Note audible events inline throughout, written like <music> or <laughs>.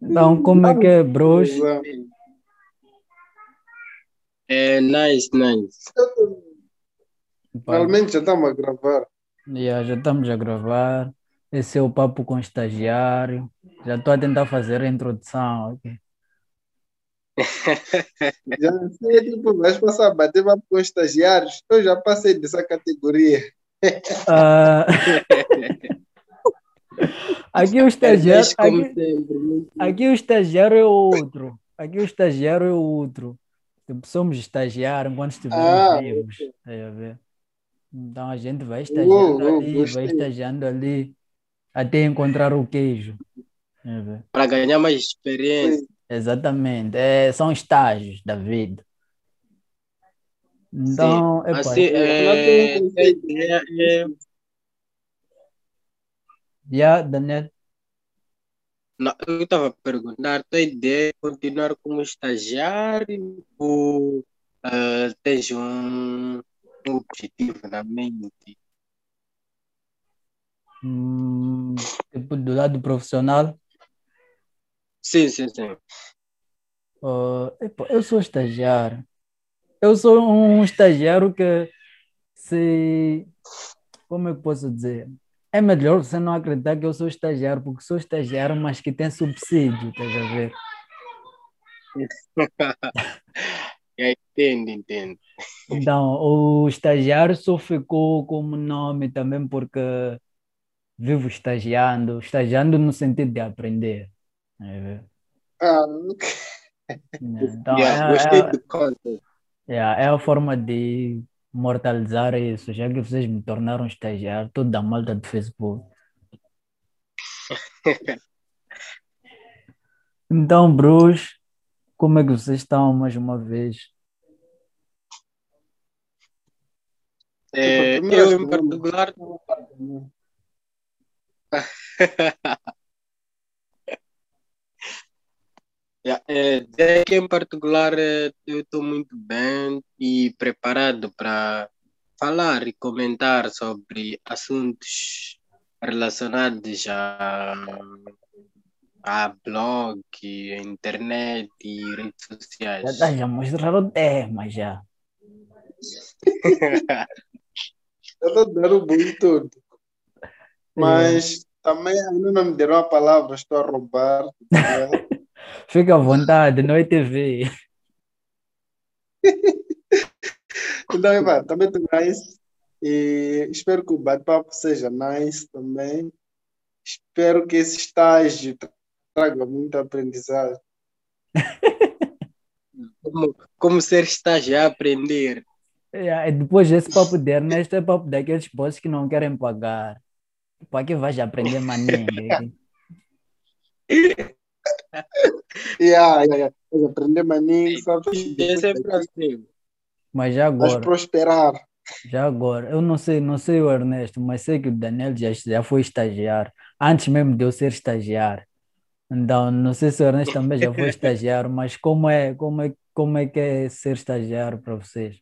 Então, como é que é, bros? É nice, nice. Pá, Realmente já estamos a gravar. yeah, já estamos a gravar. Esse é o papo com o estagiário. Já estou a tentar fazer a introdução aqui. <laughs> Já sei, tipo, vais passar a bater papo com estagiários. Eu já passei dessa categoria. Ah, <laughs> <laughs> aqui o estagiário, Mas como aqui, sempre. aqui o estagiário é outro. Aqui o estagiário é outro. Tipo, somos estagiários enquanto estivermos Ah, vivos. A ver? Então a gente vai Uou, estagiando uou, ali, vai gostei. estagiando ali, até encontrar o queijo. Para ganhar mais experiência. Exatamente. É, são estágios da vida. Então, Sim. epá, Assim, é, a conceito. ideia é. Já, Daniel, Não, eu estava a perguntar, a ideia é continuar como estagiário ou ah, tens um, um objetivo na mente? hum, tipo, do lado profissional, Sim, sim, sim. epá, eu sou estagiário. Eu sou um estagiário que se. Como eu posso dizer? É melhor você não acreditar que eu sou estagiário, porque sou estagiário, mas que tem subsídio, estás a ver? Eu entendo, entendo. Então, o estagiário só ficou como nome também porque vivo estagiando, estagiando no sentido de aprender. tá ver? Ah, Então, <laughs> Yeah, é, é, é, é a forma de mortalizar isso, já que vocês me tornaram estagiário, tudo da malta do Facebook. <laughs> Então, Bruce, como é que vocês estão mais uma vez? É, eu, em particular, <laughs> yeah, é, em particular eu estou muito bem e preparado para falar e comentar sobre assuntos relacionados a, a blog, internet e redes Já sociais. estás a mostrar o tema, já. eu estou dando o boi todo. Mas também ainda não me deram a palavra, estou a roubar. tá <laughs> Fica à vontade, não é TV. <laughs> Então, Eva, também estou nice. E espero que o bate-papo seja nice também. Espero que esse estágio traga muita aprendizagem. <laughs> Como, como ser estagiário, aprender. É, depois desse papo de Ernesto, é papo daqueles bosses que não querem pagar. Para que vais aprender maninho? <laughs> Yeah, yeah, yeah. Aprender maninho, sabes? É sempre assim. Mas já agora, prosperar. já agora, eu não sei, não sei o Ernesto, mas sei que o Daniel já, já foi estagiário, antes mesmo de eu ser estagiário. Então, não sei se o Ernesto também já foi <laughs> estagiário, mas como é, como é, como é que é ser estagiário para vocês?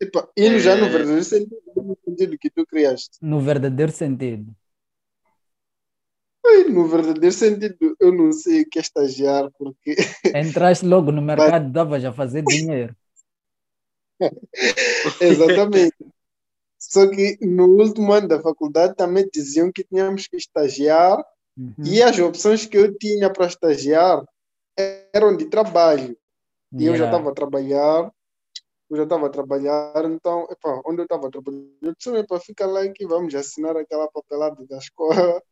Epa, indo já no É. verdadeiro sentido, no sentido que tu criaste. No verdadeiro sentido. No verdadeiro sentido, eu não sei o que é estagiar, porque <laughs> Entraste logo no mercado, davas a fazer dinheiro. <laughs> Exatamente. Só que no último ano da faculdade também diziam que tínhamos que estagiar Uhum. e as opções que eu tinha para estagiar eram de trabalho. E eu já Yeah. estava a trabalhar, eu já estava a trabalhar, então, epa, onde eu estava trabalhando, eu disse, ficar lá que vamos assinar aquela papelada da escola,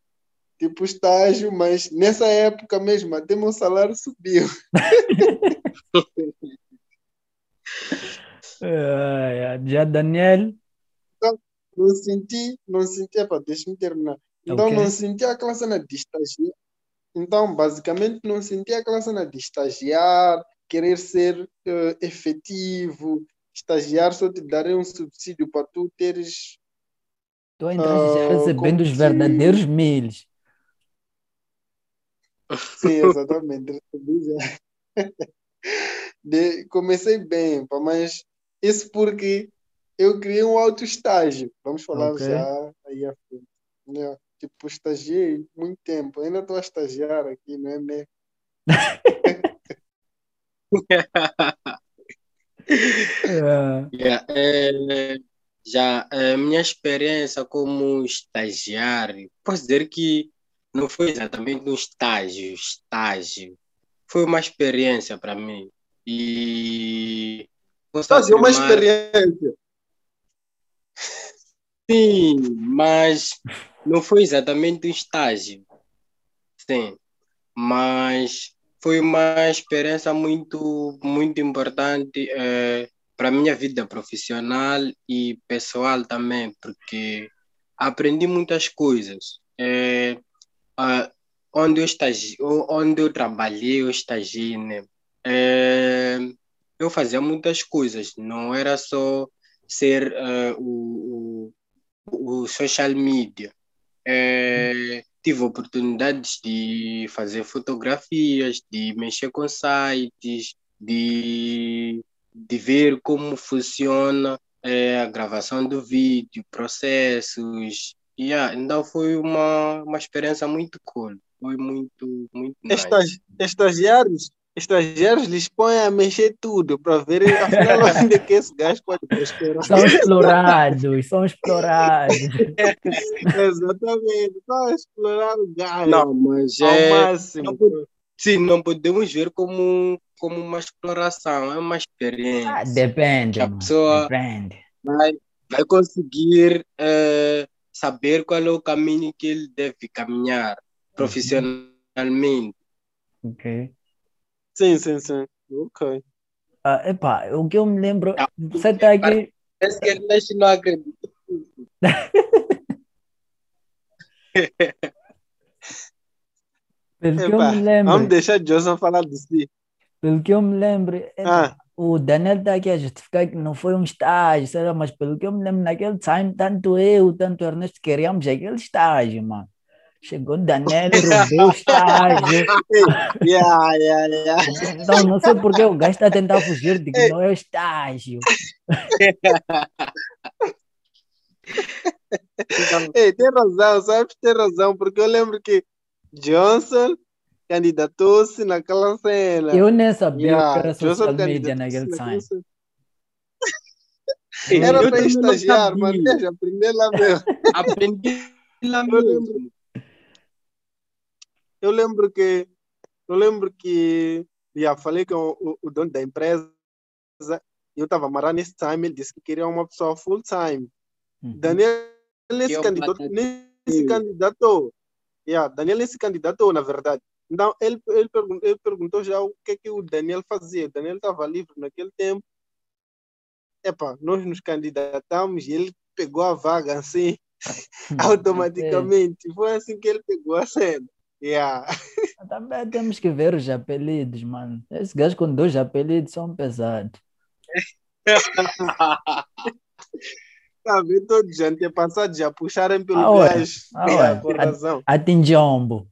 tipo estágio, mas nessa época mesmo, até meu salário subiu. <laughs> Já Daniel, Não senti, não senti, epa, deixa-me terminar. Então, Ok. não senti aquela cena de estagiar. Então, basicamente, não senti aquela cena de estagiar, querer ser eh, efetivo, estagiar só te darem um subsídio para tu teres. entraste já Ah, recebendo os verdadeiros milhos. Sim, <laughs> exatamente. já. De- comecei bem, mas isso porque eu criei um alto estágio. Vamos falar Ok. já aí à frente. né? tipo, estagiei muito tempo. Ainda estou a estagiar aqui, não é mesmo? <laughs> É, Yeah, é, já a minha experiência como estagiário, posso dizer que não foi exatamente um estágio, estágio. Foi uma experiência para mim. E Fazer uma experiência. <laughs> Sim, mas não foi exatamente um estágio. Sim, mas foi uma experiência muito, muito importante para a minha vida profissional e pessoal também, porque aprendi muitas coisas. Eh, ah, onde eu estagi, onde eu trabalhei, eu estagiei, né? Eh, eu fazia muitas coisas, não era só ser eh, o, o, o social media. Eh, tive oportunidades de fazer fotografias, de mexer com sites, de, de ver como funciona eh, a gravação do vídeo, processos. Yeah, então foi uma, uma experiência muito cool. Foi muito, muito nice. Estagi- Estagiários, estagiários lhes põem a mexer tudo para ver afinal <laughs> onde é que esse gajo pode prosperar. são explorados, são explorados. <laughs> Exatamente, só explorar o gajo Não, mas ao é, máximo. não sim, não podemos ver como, como uma exploração, é uma experiência. Ah, depende, a pessoa- depende. vai, vai conseguir eh, saber qual é o caminho que ele deve caminhar profissionalmente. Ok. Sim, sim, sim. Ok. Ah, epá, o que eu me lembro, Ah, você está aqui, Parece que ele mexe não acredita. <laughs> pelo que eu me lembro, Vamos deixar Johnson falar de si. pelo que eu me lembro, epá, Ah, o Daniel está aqui a justificar que não foi um estágio, sei lá, mas pelo que eu me lembro, naquele time, tanto eu, tanto o Ernesto queríamos aquele estágio, mano. Chegou o Daniel, roubou <laughs> o estágio. yeah, yeah, yeah. Então, não sei porque o gajo está a tentar fugir de que não é estágio. <laughs> Ei, tem razão, sabes? Tem razão, porque eu lembro que Johnson candidatou-se naquela cena. Eu nem sabia Yeah, que era social media naquele time. cena. <laughs> Eu Era para estagiar, mas sabia. deixa aprender lá mesmo. <laughs> Aprendi lá Eu lembro. mesmo. Eu lembro que eu lembro que já falei com o, o dono da empresa. Eu estava amarrado nesse time, ele disse que queria uma pessoa full time. Uhum. Daniel nem se é candidatou, nem se candidatou. Yeah, Daniel nem se candidatou, na verdade. Então, ele, ele, pergun- ele perguntou já o que é que o Daniel fazia. O Daniel estava livre naquele tempo. Epa, nós nos candidatamos e ele pegou a vaga assim, <laughs> automaticamente. Foi assim que ele pegou a cena. Yeah. É, Também temos que ver os apelidos, mano. Esse gajo com dois apelidos são pesados. <laughs> Tá vendo? Todos os antepassados já puxaram pelo Ah, gajo. Ah, ué. por razão. Atinjombo.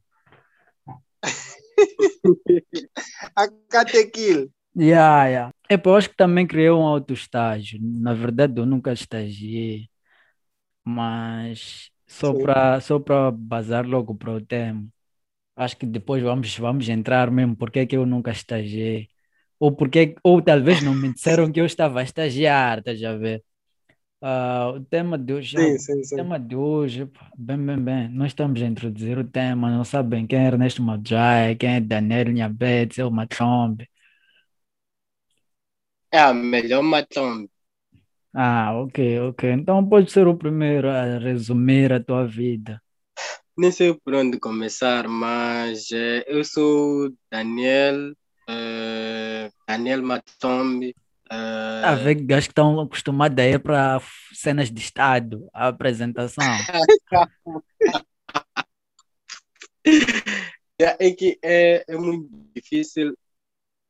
<laughs> A Catequil. Yeah, yeah. Epa, eu acho que também criei um autoestágio. Na verdade, eu nunca estagiei, mas só para só para bazar logo para o tema. Acho que depois vamos, vamos entrar mesmo porque é que eu nunca estagiei. Ou porque, ou talvez não me disseram que eu estava a estagiar, estás a ver? Ah, o tema de hoje, Sim, o sim, sim. tema de hoje, bem, bem, bem, nós estamos a introduzir o tema, não sabem quem é Ernesto Madjai, quem é Daniel Nhabete, o Matrombe. É a melhor matombe. Ah, ok, ok. Então pode ser o primeiro a resumir a tua vida. Nem sei por onde começar, mas eh, eu sou Daniel, eh, Daniel Matombe. Eh, A ver que gajos que estão acostumados a ir para cenas de Estado, a apresentação. <laughs> É que é, é muito difícil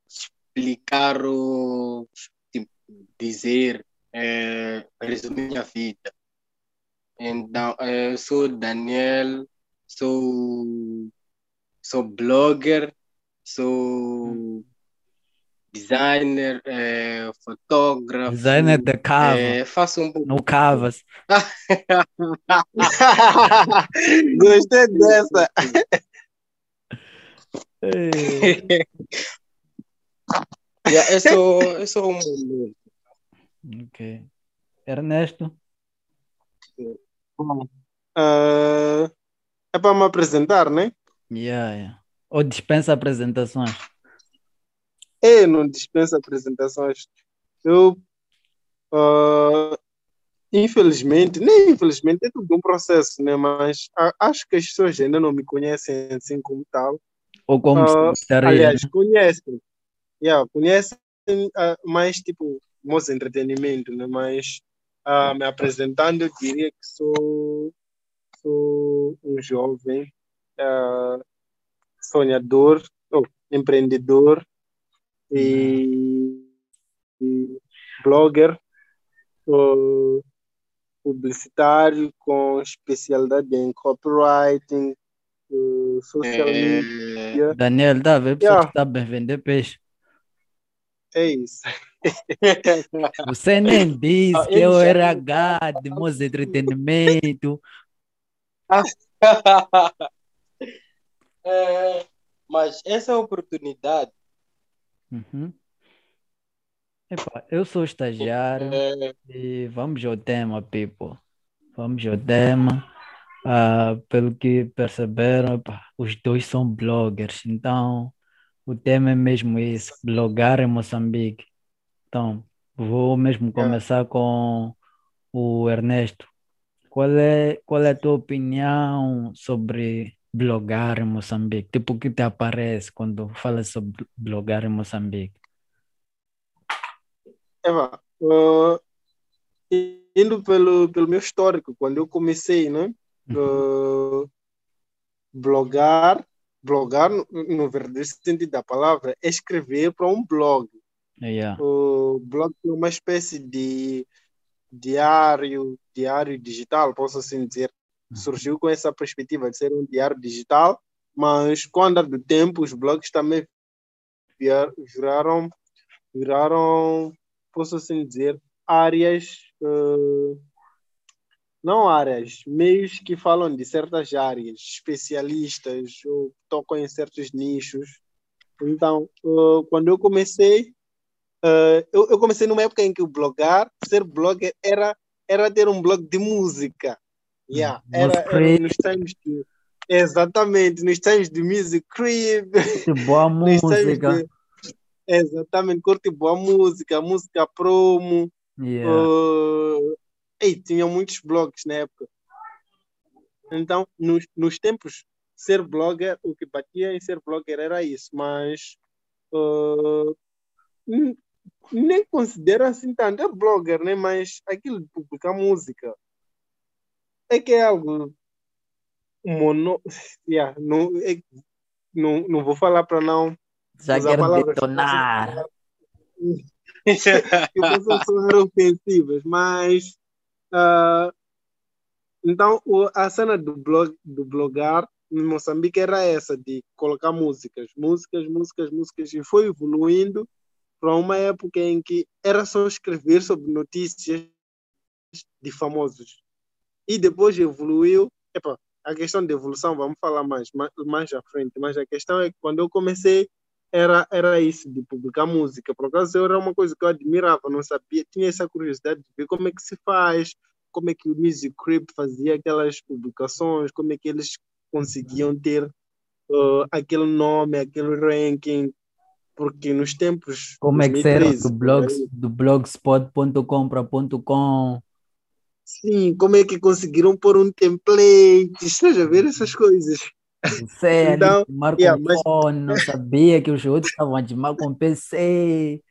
explicar o tipo, dizer, é, resumir minha vida. Então, é, eu sou Daniel, sou, sou blogger, sou designer, eh, fotógrafo. Designer de cava. eh, faço um pouco. No Cavas. <laughs> Gostei dessa. <laughs> Yeah, eu sou, eu sou um ok. Ernesto? Bom, ah, é para me apresentar, né? Yeah, yeah. Ou dispensa apresentações? Eu não dispenso apresentações. Eu, ah, infelizmente, nem infelizmente, é tudo um processo, né? Mas a- acho que as pessoas ainda não me conhecem assim como tal. Ou como gostaria? Aliás, conhecem. Yeah, conhecem ah, mais tipo meus entretenimento, né? Mas ah, me apresentando, eu diria que sou, sou um jovem ah, sonhador, ou empreendedor e, e blogger, publicitário com especialidade em copywriting, social Eh, media. Daniel, tá a ver? Pessoa Yeah. que bem vender peixe. É isso. <laughs> Você nem disse Ah, que eu já- era H de meus entretenimento. Eh, <laughs> mas essa oportunidade Uhum. Epá, eu sou estagiário eh, e vamos ao tema, people. Vamos ao tema. Ah, pelo que perceberam, epá, os dois são bloggers, então o tema é mesmo isso, blogar em Moçambique. Então, vou mesmo começar com o Ernesto. Qual é, qual é a tua opinião sobre blogar em Moçambique? Tipo, o que te aparece quando falas sobre blogar em Moçambique? Eva, ah, indo pelo, pelo meu histórico, quando eu comecei, né? ah, blogar, blogar no, no verdadeiro sentido da palavra, é escrever para um blog. Yeah. O blog é uma espécie de diário, diário digital, posso assim dizer. Surgiu com essa perspectiva de ser um diário digital, mas com o andar do tempo, os blogs também viraram, viraram, posso assim dizer, áreas, eh, não áreas, meios que falam de certas áreas, especialistas, ou tocam em certos nichos. Então, eh, quando eu comecei, eh, eu, eu comecei numa época em que o blogar, ser blogger, era, era ter um blog de música. Yeah, era, era nos times de. Exatamente, nos times de Music Crib, Que boa <laughs> música. de. Exatamente, curte boa música, música promo. Yeah. Uh, ei, tinha muitos blogs na época. Então, nos, nos tempos, ser blogger, o que batia em ser blogger era isso, mas uh, nem considero assim tanto. É blogger, né? Mas aquilo de publicar música é que é algo mono. Yeah, não, é- não, não vou falar para não Já usar quero detonar. <laughs> possam soar ofensivas, mas ah, então a cena do blog do blogar em Moçambique era essa de colocar músicas, músicas, músicas, músicas e foi evoluindo para uma época em que era só escrever sobre notícias de famosos e depois evoluiu. Epa, a questão de evolução vamos falar mais mais, mais à frente, mas a questão é que quando eu comecei era, era isso, de publicar música. Por acaso era uma coisa que eu admirava, não sabia, tinha essa curiosidade de ver como é que se faz, como é que o Music Creep fazia aquelas publicações, como é que eles conseguiam ter uh, aquele nome, aquele ranking, porque nos tempos Como é que 2013, do, blogs, do blogspot.com para ponto .com? Sim, como é que conseguiram pôr um template, estás a ver essas coisas? Ali Então, filmar com yeah, mas- fone, não sabia que os outros estavam a filmar com PC.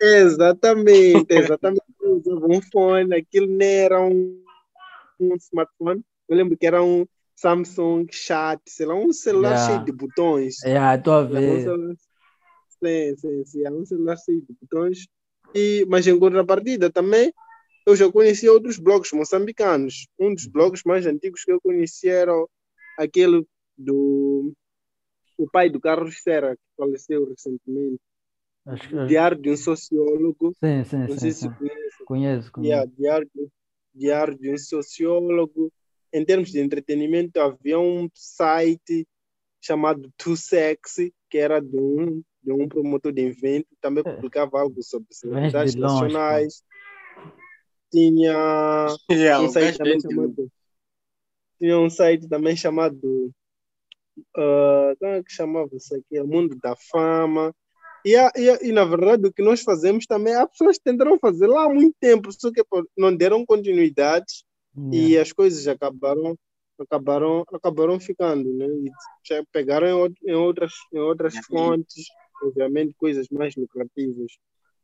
Exatamente, exatamente. Usava um fone, aquilo não era um, um smartphone. Eu lembro que era um Samsung Chat, sei lá, um celular Yeah. cheio de botões. É, estou a Era um ver. celular, sim, sim, sim, era um celular cheio de botões. E, mas em contrapartida também, eu já conhecia outros blogs moçambicanos. Um dos blogs mais antigos que eu conhecia era aquele do o pai do Carlos Serra, que faleceu recentemente. Que... Diário de um sociólogo. Sim, sim, Não sim. sei sim. se. Conheço, conheço. Yeah, diário, de- diário de um sociólogo. Em termos de entretenimento, havia um site chamado Too Sexy, que era de um, de um promotor de evento, também É. publicava algo sobre celebridades nacionais. Tinha <laughs> Yeah, um o site também chamado. Tinha um site também chamado. ah, como é que chamava isso aqui? O Mundo da Fama. E, a- e, a- e, na verdade, o que nós fazemos também, as pessoas tentaram fazer lá há muito tempo, só que não deram continuidade e Yeah. as coisas acabaram acabaram acabaram ficando, né? E já pegaram em, em outras em outras É. fontes, obviamente coisas mais lucrativas.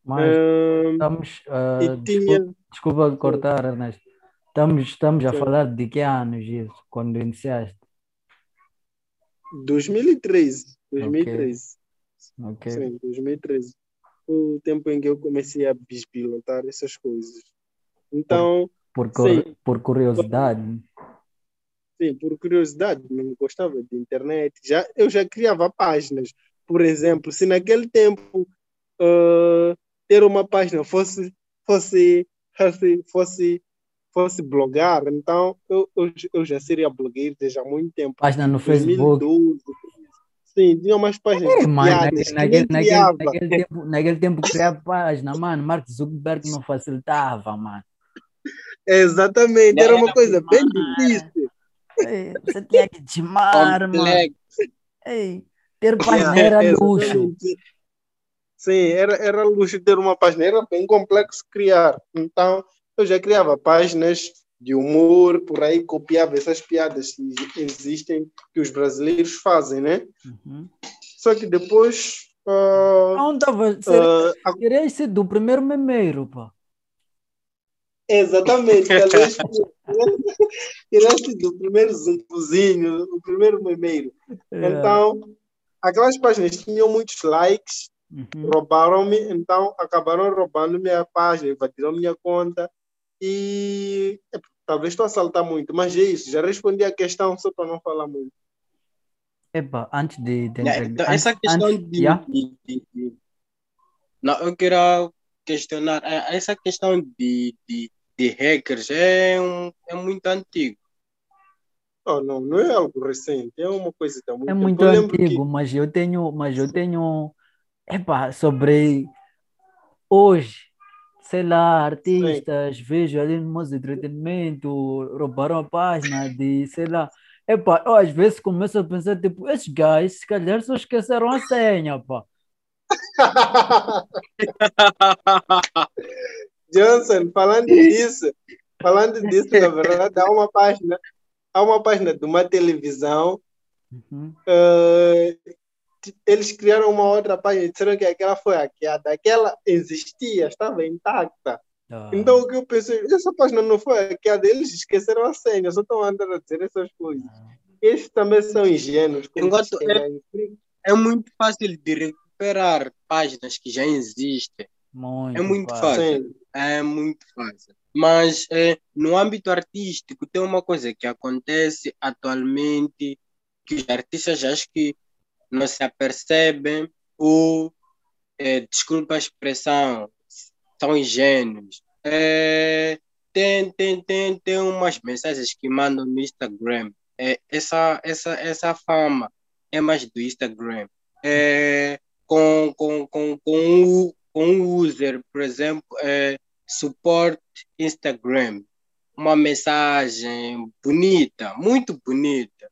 Mas Ahn, estamos. ah, e desculpa, tinha desculpa cortar, Ernesto. Estamos, estamos a Sim. falar de que anos isso, quando iniciaste? 2013, 2013. Ok. Sim, 2013. Foi o tempo em que eu comecei a bispilotar essas coisas. Então, Por, Sim. por curiosidade. sim, por curiosidade, não gostava de internet. Já, eu já criava páginas. Por exemplo, se naquele tempo ah, ter uma página fosse, fosse, fosse, fosse, fosse blogar, então eu, eu, eu já seria blogueiro desde há muito tempo. Página no Facebook. 2012. Sim, tinha umas páginas É, mano, piadas naquele, que naquele, naquele, tempo, naquele tempo criar página, mano, Mark Zuckerberg não facilitava, mano. Exatamente, era uma coisa bem difícil. Ei, você tinha que <laughs> timar, mano. Ei, ter página era <laughs> luxo. Sim, era, era luxo ter uma página, era bem complexo criar. Então, eu já criava páginas de humor, por aí copiava essas piadas que existem, que os brasileiros fazem, né? Uhum. Só que depois. ah, Não estava. a- Querias ser do primeiro memeiro, pô. exatamente, tivesse <laughs> do primeiro zumbuzinho, o primeiro memeiro. É. Então, aquelas páginas tinham muitos likes, Uhum. roubaram-me, então acabaram roubando minha página, invadiram minha conta e é, talvez estou a saltar muito, mas é isso, já respondi a questão só para não falar muito. Epa, antes de, de Yeah, então, antes- essa questão antes- de, yeah? de- de- de- Não, eu quero questionar. eh, Essa questão de, de, de hackers é, um, é muito antigo. Oh, não, não é algo recente, é uma coisa que há muito É muito lembro que- antigo, mas eu tenho, mas eu tenho, epa, sobre hoje, sei lá, artistas, vejo ali no de entretenimento, roubaram a página de, sei lá, epa, eu às vezes começo a pensar, tipo, esses gajos, se calhar só esqueceram a senha, pá. <laughs> Johnson, falando disso, falando disso, na verdade, há uma página, há uma página de uma televisão Uhum. eh, eles criaram uma outra página e disseram que aquela foi hackeada. Aquela existia, estava intacta. Ah, Então o que eu pensei, essa página não foi hackeada, eles esqueceram a senha, só estão andando a dizer essas coisas. Esses também são ingênuos. Enquanto lá em- É muito fácil de recuperar páginas que já existem. muito É muito fácil. fácil. É muito fácil. Mas eh, no âmbito artístico tem uma coisa que acontece atualmente que os artistas acho que não se apercebem ou, eh, desculpa a expressão, são ingênuos. Eh, tem, tem, tem, tem umas mensagens que mandam no Instagram. Eh, essa, essa, essa fama é mais do Instagram. Eh, com, com, com, com, o, com o user, por exemplo, eh, suporte Instagram. Uma mensagem bonita, muito bonita.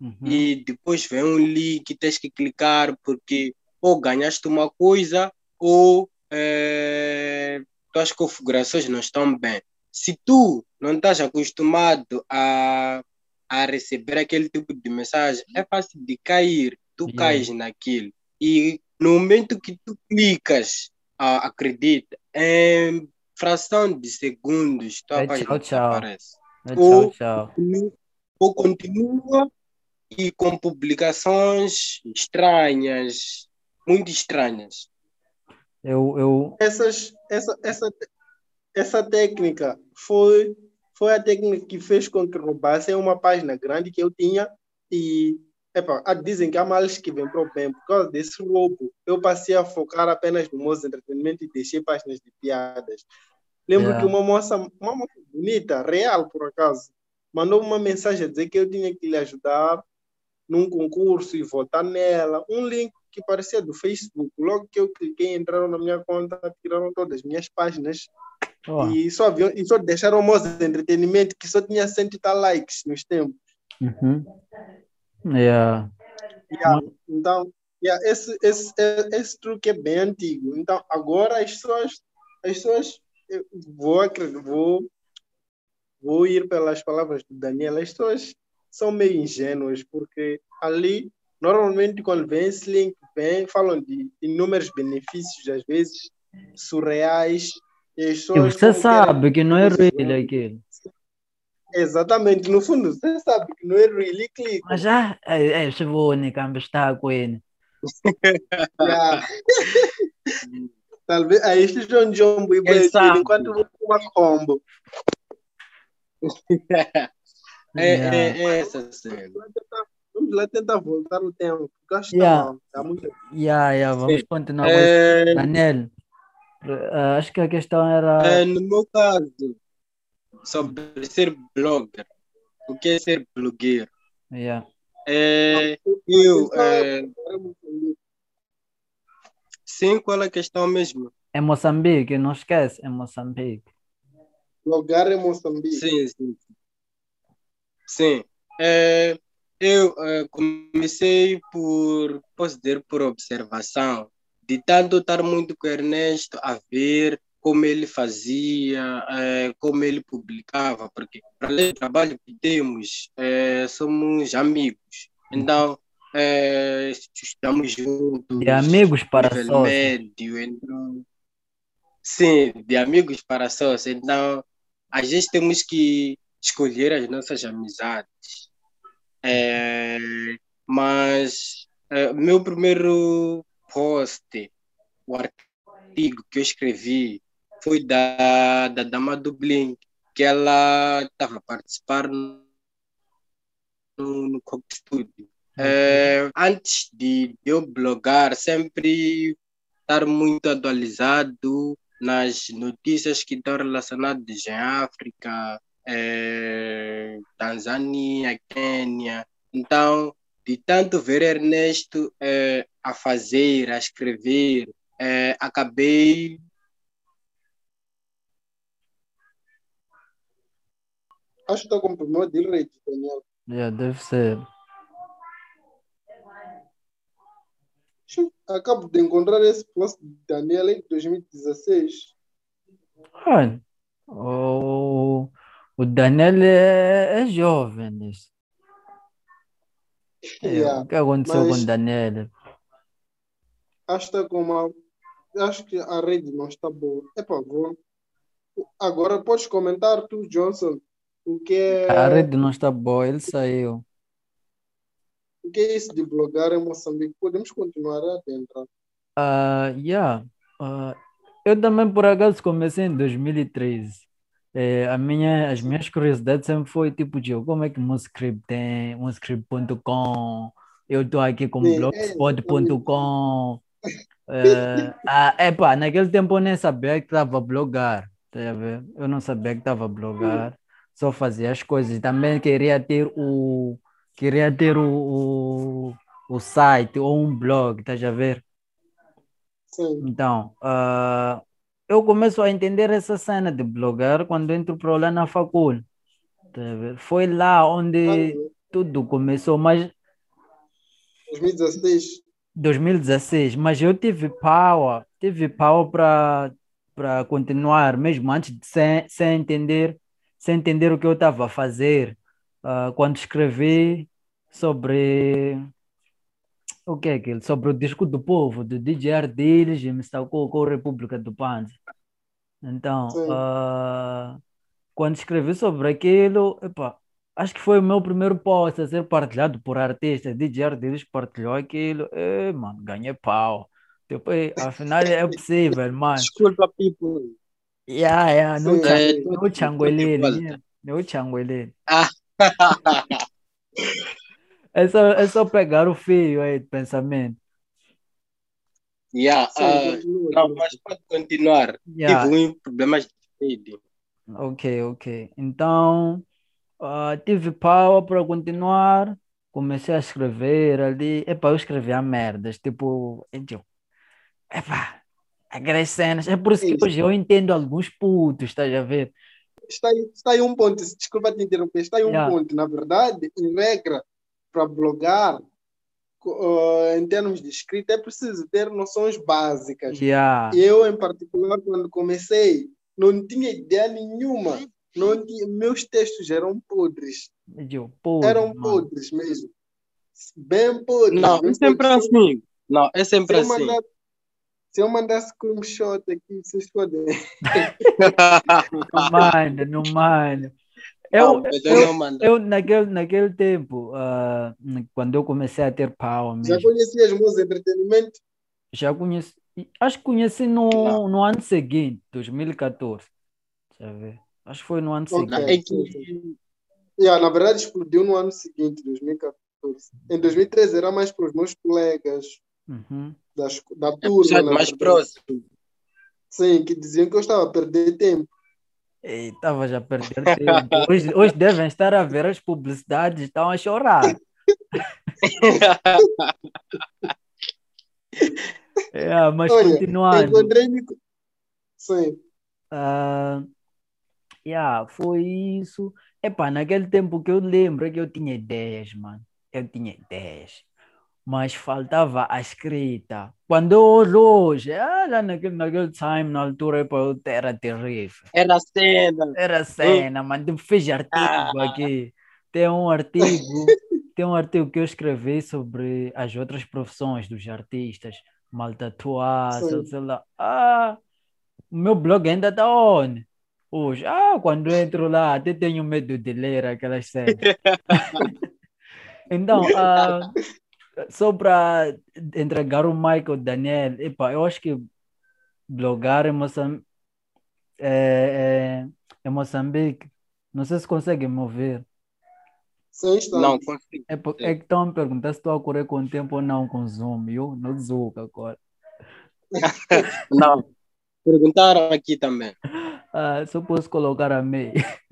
Uhum. E depois vem um link, tens que clicar porque ou ganhaste uma coisa ou eh, tuas configurações não estão bem. Se tu não estás acostumado a, a receber aquele tipo de mensagem, é fácil de cair. Tu Yeah. cais naquilo. E no momento que tu clicas, ah, acredita, em fração de segundos, tua É página tchau, tchau. desaparece É ou- tchau, tchau. continua- ou continua e com publicações estranhas, muito estranhas. Eu, eu, essas, essa, essa, essa técnica foi, foi a técnica que fez com que roubassem uma página grande que eu tinha e Epa, dizem que há males que vêm para o bem. Por causa desse roubo, eu passei a focar apenas no moço entretenimento e deixei páginas de piadas. Lembro Yeah. que uma moça, uma moça bonita, real por acaso, mandou uma mensagem a dizer que eu tinha que lhe ajudar num concurso e votar nela. Um link que parecia do Facebook. Logo que eu cliquei, entraram na minha conta, tiraram todas as minhas páginas Oh, e, só viu, e só deixaram o de entretenimento que só tinha cento e tal likes nos tempos. uhum. Yeah. Yeah, Então, yeah, esse, esse, eh, esse truque é bem antigo. Então, agora as pessoas, as pessoas vou, vou, vou ir pelas palavras do Daniel, as pessoas são meio ingênuas, porque ali, normalmente, quando vem esse link, vem, falam de inúmeros benefícios, às vezes surreais. E E você sabe que não é real aquilo. Exatamente, no fundo, você sabe que não é really click. Mas já, é, é, se vou negar, está com ele. <laughs> Talvez aí esteja um jumbo e enquanto vou com uma combo. <laughs> É, Yeah. é, é essa cena. Vamos lá tentar voltar o tempo. Porque que Yeah. tá. Tá muito... Yeah, yeah, vamos Sim. continuar É. Daniel, eh, acho que a questão era. é, no meu caso, sobre ser blogger, o que é ser blogueiro? Yeah. É, eu, é, sim, qual é a questão mesmo? É Moçambique, não esquece, é Moçambique. Logar em Moçambique. Sim, sim. Sim. É, eu é, comecei por, posso dizer, por observação, de tanto estar muito com o Ernesto a ver como ele fazia, é, como ele publicava, porque para além do trabalho que temos, é, somos amigos. Então, é, estamos juntos. De amigos para sócios. médio, então, sim, de amigos para sócios. Então, às vezes temos que escolher as nossas amizades. É, mas é, meu primeiro post, o artigo que eu escrevi, foi da, da dama do Blink, que ela estava a participar no, no Coco Studio. É, antes de eu blogar, sempre estar muito atualizado nas notícias que estão relacionadas em África, eh, Tanzânia, Quênia. Então, de tanto ver Ernesto eh, a fazer, a escrever, eh, acabei Acho que está com problema de rede, Daniel. Yeah, deve ser. Acabo de encontrar esse post de Daniel em 2016. Olha, o, o Daniel é, é jovem. É, Yeah. O que aconteceu com o Daniel? Acho que está com uma. Acho que a rede não está boa. É para vou. Agora podes comentar tu, Johnson, o que é, A rede não está boa, ele saiu. o que é isso de blogar em Moçambique? Podemos continuar a adentrar. Ah, yeah. Ah, eu também, por acaso, comecei em 2013. É, a minha, as minhas curiosidades sempre foi tipo, de como é que Muscript tem, muscript.com, eu estou aqui com Sim, é, blogspot.com. É, ah, epá, naquele tempo eu nem sabia que estava a blogar, tá a ver? Eu não sabia que estava a blogar, só fazia as coisas. Também queria ter o, queria ter o, o, o site ou um blog, estás a ver? Sim. Então, ah, eu começo a entender essa cena de blogar quando entro para lá na facul. Tá? Foi lá onde tudo começou, mas 2016. 2016, mas eu tive power, tive power para para continuar, mesmo antes de sem, sem entender, sem entender o que eu estava a fazer. Ah, quando escrevi sobre o que é aquilo? Sobre o disco do povo, do DJ Ardiles e Mr. Coco, República do Panza. Então, ah, quando escrevi sobre aquilo, epá, acho que foi o meu primeiro post a ser partilhado por artistas. DJ Ardiles partilhou aquilo, e, mano, ganhei pau. Depois, afinal, é possível, <laughs> mano. Desculpa, people. Yeah, yeah, no É, no volta. yeah, no changuelele. <laughs> É só, é só pegar o fio aí de pensamento. Yeah, ah, continua, não, mas pode continuar. Yeah. Tive um problemas de rede. Ok, ok. Então, ah, tive power para continuar. Comecei a escrever ali. Epá, eu escrevia merdas. Tipo, eu epá, aquelas cenas. É por isso que hoje eu entendo alguns putos, estás a ver? Está aí, está aí um ponto, desculpa te interromper, está aí um Yeah. ponto. Na verdade, em regra, para blogar, eh, em termos de escrita, é preciso ter noções básicas. Yeah. Eu, em particular, quando comecei, não tinha ideia nenhuma. Não tinha, meus textos eram podres. Eu pô, Eram mano. podres mesmo. Bem podres. Não, bem é sempre podres. assim. Não, é Se sempre eu, assim. mandar, se eu mandar screenshot aqui, vocês podem. <laughs> Não manda, não manda. Eu, eu eu, naquele, naquele tempo, ah, quando eu comecei a ter power Já mesmo, conhecias meus entretenimento? já conheci, acho que conheci no, no ano seguinte, 2014. Deixa eu ver. Acho que foi no ano Ok. seguinte. É que Yeah, na verdade, explodiu no ano seguinte, 2014. Em 2013 era mais para os meus colegas Uhum. da, esco- da é turma, na mais próximo. Sim, que diziam que eu estava a perder tempo. Estava já a perder tempo. Hoje, hoje devem estar a ver as publicidades, estão a chorar. <laughs> É, mas Olha, continuando. encontrei-me. Sim, Ah, yeah, foi isso. Epá, naquele tempo que eu lembro é que eu tinha ideias, mano. Eu tinha ideias. Mas faltava a escrita. Quando hoje, ah, lá naquele, naquele time, na altura, era terrível. Era cena. Era cena. Tipo, fiz artigo Ah. aqui. Tem um artigo, <laughs> tem um artigo que eu escrevi sobre as outras profissões dos artistas. Mal tatuar, sei, lá. Ah, o meu blog ainda está on. Hoje, ah, quando eu entro lá, até tenho medo de ler aquelas cenas. <laughs> Então, ah, só para entregar o Michael Daniel, epa, eu acho que blogar em Moçambique, é, é, em Moçambique, não sei se conseguem me ouvir. Sem instante. Não, consigo. É, por- é que estão a me perguntar se estou a correr com tempo ou não com Zoom. Eu não Zoom agora. <laughs> Não. Perguntaram aqui também. Ah, só posso colocar a meia. <laughs>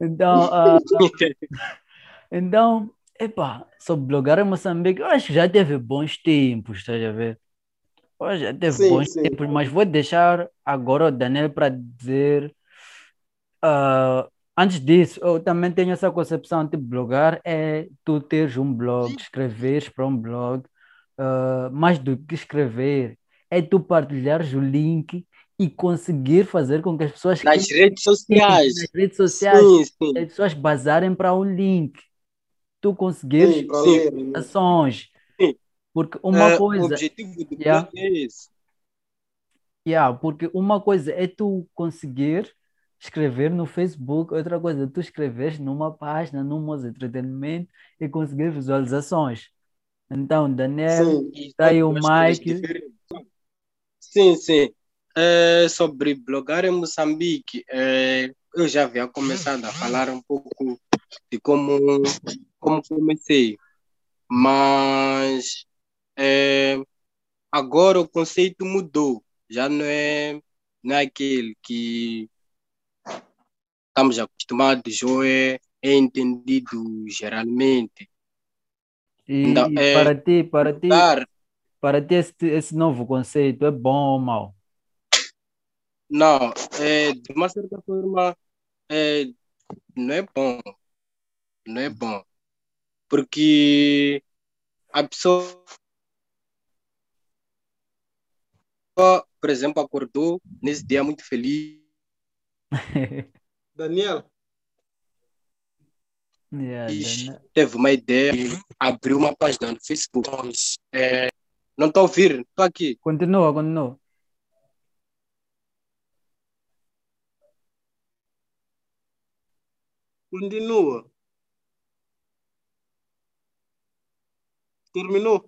Então, ah, <laughs> então, epa, sobre blogar em Moçambique, eu acho que já teve bons tempos, estás a ver? Eu já teve Sim, bons sim. tempos, mas vou deixar agora o Daniel para dizer. ah, antes disso, eu também tenho essa concepção de blogar é tu teres um blog, escreveres para um blog, ah, mais do que escrever, é tu partilhares o link e conseguir fazer com que as pessoas Nas redes sociais. nas redes sociais, Sim, sim. as pessoas basarem para um link, tu conseguires Sim, né? ações. Sim. Porque uma O coisa, objetivo do Yeah. blog é esse. yeah, porque uma coisa é tu conseguir escrever no Facebook, outra coisa é tu escreveres numa página, num Moz Entretenimento e conseguir visualizações. Então, Daniel, Sim, E Tá aí o Mike. Sim, sim. Eh, sobre blogar em Moçambique, eh, eu já havia começado a falar um pouco de como, como comecei, mas eh, agora o conceito mudou. Já não é, não é aquele que estamos acostumados ou é, é entendido geralmente. e, Então, e é, para ti, para ti, Blogar para ti esse, esse novo conceito é bom ou mau? Não, é, de uma certa forma, é, não é bom. Não é bom. Porque a pessoa, por exemplo, acordou nesse dia muito feliz. <laughs> Daniel, Yeah, Daniel. Teve uma ideia e abriu uma página no Facebook. É, não estou a ouvir, estou aqui. Continua, continua. continua. Terminou?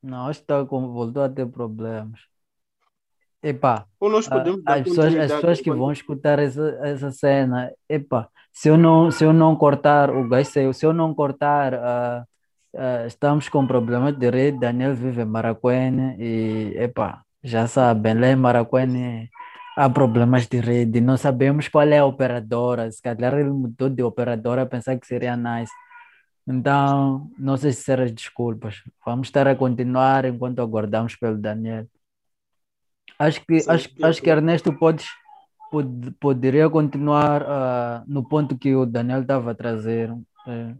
Não, acho que tá com, voltou a ter problemas. Epá, Ou nós podemos dar as pessoas, as pessoas que vão escutar essa, essa cena, epá, se eu não, se eu não cortar o gajo saiu, se eu não cortar, ah, ah, estamos com problemas de rede, Daniel vive em Maracuene e, epá, já sabem, lá em Maracuene há problemas de rede, não sabemos qual é a operadora, se calhar ele mudou de operadora a pensar que seria nice. Então, não sei se serão desculpas. Vamos estar a continuar enquanto aguardamos pelo Daniel. Acho que, Sim, acho, acho que Ernesto podes, pod, poderia continuar ah, no ponto que o Daniel estava a trazer eh,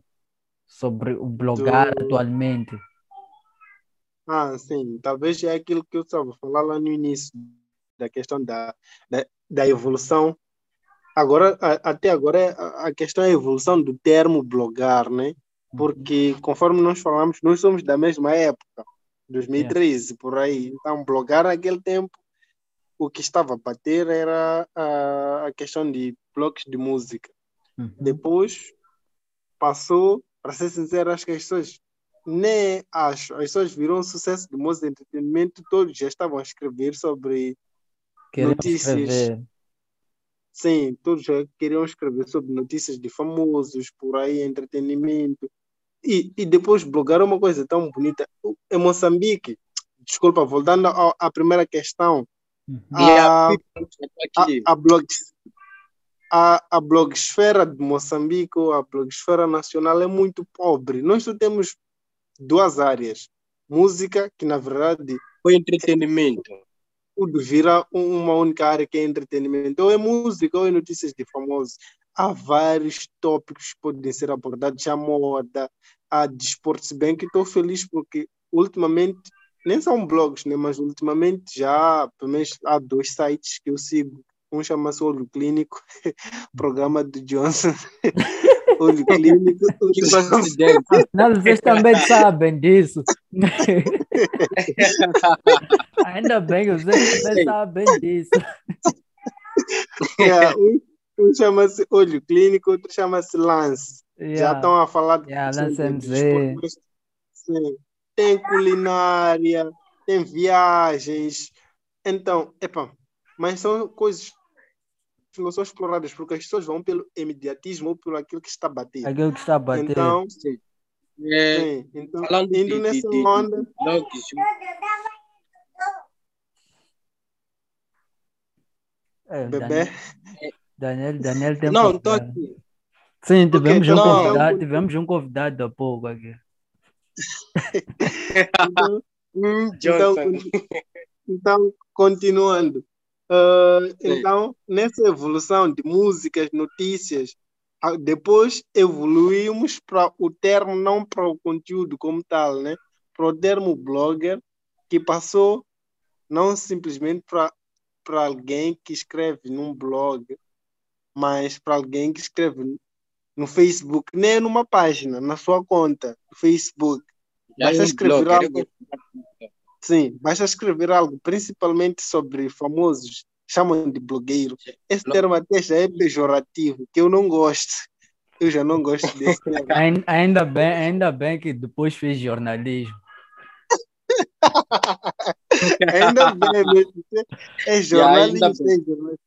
sobre o blogar Do- atualmente. Ah, sim, talvez é aquilo que eu estava a falar lá no início, da questão da, da, da evolução. Agora, a- até agora, a, a questão é a evolução do termo blogar, né? Porque, conforme nós falamos, nós somos da mesma época, 2013, por aí. Então, blogar naquele tempo, o que estava a bater era a, a questão de blocos de música. Uhum. Depois passou, para ser sincero, acho que as pessoas nem acho, as pessoas viram o sucesso do música de entretenimento, todos já estavam a escrever sobre, Queremos notícias. escrever. sim, todos já queriam escrever sobre notícias de famosos, por aí, entretenimento. E, e depois blogaram uma coisa tão bonita. O- Em Moçambique, desculpa, voltando à primeira questão, Uhum. a, Yeah, a, a, blogs, a, a blogsfera de Moçambique, ou a blogsfera nacional, é muito pobre. Nós só temos duas áreas. Música, que na verdade Foi entretenimento. tudo vira um- uma única área que é entretenimento. Ou é música, ou é notícias de famosos. Há vários tópicos que podem ser abordados, a moda, a desporto, se bem que estou feliz porque ultimamente, nem são blogs, né, mas ultimamente já, pelo menos há dois sites que eu sigo. Um chama-se Olho Clínico, <laughs> programa do Johnson. <laughs> Olho Clínico. <laughs> Não, vocês também sabem disso. Ainda bem que vocês também sabem disso. É, um, um chama-se Olho Clínico, outro chama-se Lance. Já Yeah. estão a falar de Yeah, Lance de MZ. sim, tem culinária, tem viagens. Então, epa, mas são coisas que não são exploradas porque as pessoas vão pelo imediatismo ou pelo aquilo que está a bater. Aquilo que está a bater. Então, Sim. É, sim, então falando de, indo de, nessa de, de onda, blogs, É, bebê, Daniel, Daniel tem não, estou aqui. Sim, tivemos um não. convidado, tivemos um convidado há pouco aqui. então, Então, Johnson. Então, continuando. Sim. então, nessa evolução de músicas, notícias, ah, depois evoluímos para o termo, não para o conteúdo como tal, né? Para o termo blogger, que passou não simplesmente para para alguém que escreve num blog, mas para alguém que escreve no Facebook, nem numa página, na sua conta do Facebook. Já Basta é escrever blogger, algo. eu Sim, basta escrever algo, principalmente sobre famosos, chamam de blogueiro. Esse Blo- termo até já é pejorativo, que eu não gosto. Eu já não gosto <laughs> desse termo. Ain- Ainda bem, ainda bem que depois fiz jornalismo. <laughs> Ainda bem, né? <laughs> é Já, ainda jornalista, é jornalista,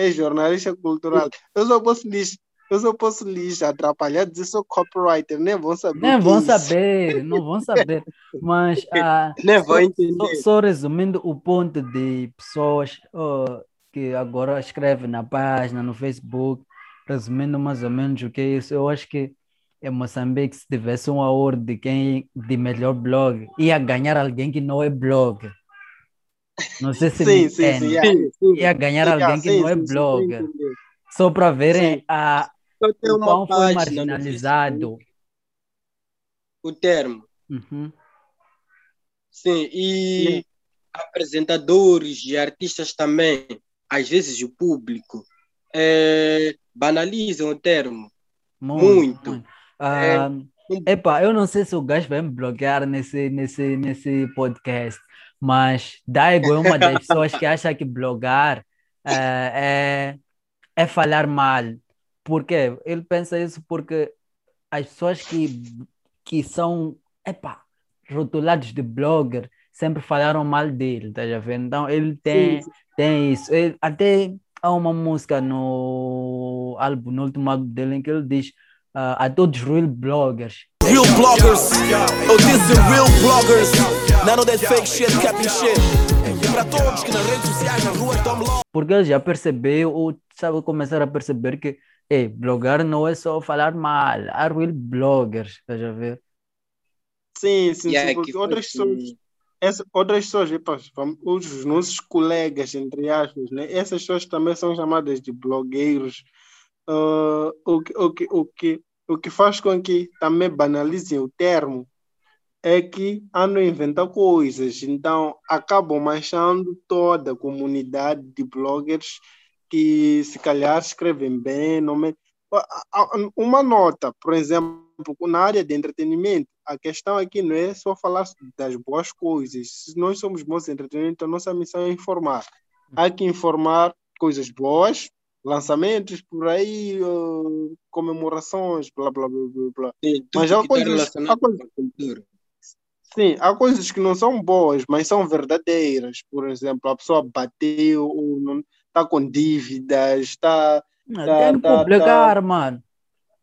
é jornalista cultural. Eu só posso lhes, eu só posso lhes atrapalhar dizer sou copywriter, nem vão saber. Nem vão é isso. saber, não vão saber. Mas <laughs> ah, Nem só, vou só, entender. só resumindo o ponto de pessoas oh, que agora escrevem na página, no Facebook, resumindo mais ou menos o que é isso, eu acho que em Moçambique, se tivesse um award de quem de melhor blog, ia ganhar alguém que não é blogger. Não sei se Sim, sim, sim. yeah, Sim. Ia ganhar Yeah, alguém que não é blogger. Só para verem a, o quão foi marginalizado. O termo. Uhum. Sim, e apresentadores e artistas também, às vezes o público, eh, banalizam o termo. Muito. Ah, Um- Epa, eu não sei se o gajo vai me bloquear nesse, nesse, nesse podcast, mas Daigo é uma das <laughs> pessoas que acha que blogar é, é, é falar mal. Por quê? Ele pensa isso porque as pessoas que, que são, epa, rotulados de blogger sempre falaram mal dele, tá a ver? Então ele tem, tem isso. Ele, até há uma música no álbum, no último álbum dele, em que ele diz uh, a todos real bloggers. Real bloggers, oh this real bloggers, none of that fake shit, capping shit. E para todos que nas redes sociais, nas ruas estão lá. Porque ele já percebeu, ou sabe, começar a perceber que Ei, blogar não é só falar mal, há real bloggers, estás a ver? Sim, sim, sim porque outras pessoas, essa, outras pessoas, epa, os nossos colegas, entre aspas, né? essas pessoas também são chamadas de blogueiros, uh, o, que, o, que, o, que, o que faz com que também banalizem o termo é que andam a inventar coisas, então acabam manchando toda a comunidade de bloggers que se calhar escrevem bem. Não me... Uma nota, por exemplo, na área de entretenimento, a questão aqui não é só falar das boas coisas. Se nós somos bons em entretenimento, então nossa missão é informar. Há que informar coisas boas, lançamentos por aí, uh, comemorações, blá blá blá blá. Sim, mas há coisas, há coisas, sim, há coisas que não são boas, mas são verdadeiras. Por exemplo, a pessoa bateu ou está com dívidas, está. Tá, tem que tá, publicar, tá... mano.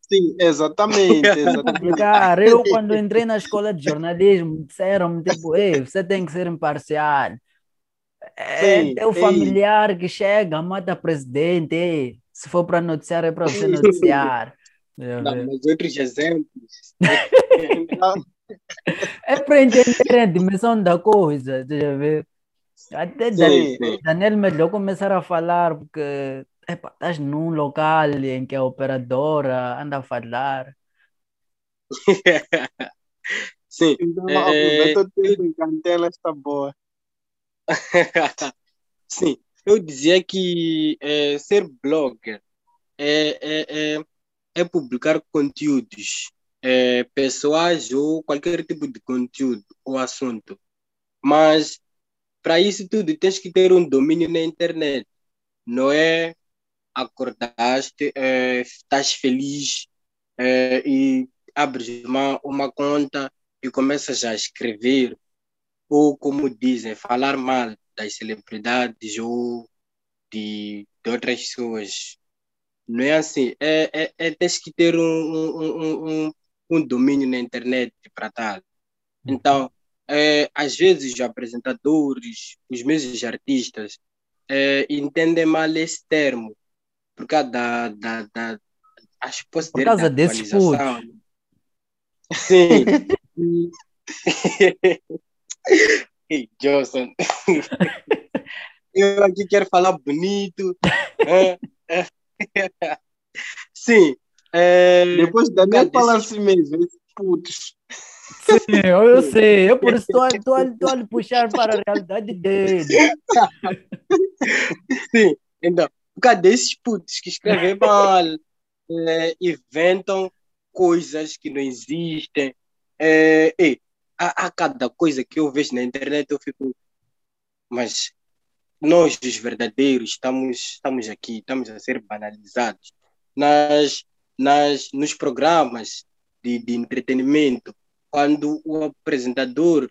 Sim, exatamente. exatamente. Eu, <laughs> quando entrei na escola de jornalismo, disseram-me, tipo, Ei, você tem que ser imparcial. É Sim, teu familiar que chega, mata presidente. Se for para noticiar, é para você noticiar. <laughs> Não, mas outros exemplos. <laughs> é para entender a dimensão da coisa. Deixa ver. Até sim, sim. Daniel melhor começar a falar, porque epa, estás num local em que a operadora anda a falar. <laughs> sim. Então, é... aproveita o tempo em Cantela, está boa. <laughs> sim, eu dizia que é, ser blogger é, é, é, é publicar conteúdos é, pessoais ou qualquer tipo de conteúdo ou assunto. Mas para isso tudo, tens que ter um domínio na internet. Não é acordaste, é, estás feliz e abres uma, uma conta e começas a escrever, ou como dizem, falar mal das celebridades ou de, de outras pessoas. Não é assim. É, é, é tens que ter um, um, um, um domínio na internet para tal. Então, é, às vezes os apresentadores, os mesmos artistas, é, entendem mal esse termo, por causa da, da, da acho que por causa putos. Sim. <laughs> <laughs> Ei, Johnson. <laughs> Eu aqui quero falar bonito. <laughs> Sim. É... Depois da minha falar assim mesmo, esses putos. Sim, eu sei. Eu por isso estou a lhe puxar para a realidade dele. <laughs> Sim, então, por causa desses putos que escrevem mal, é, inventam coisas que não existem. É, e, há, há cada coisa que eu vejo na internet, eu fico. Mas nós, os verdadeiros, estamos, estamos aqui, estamos a ser banalizados. Nas, nas, nos programas de, de entretenimento, quando o apresentador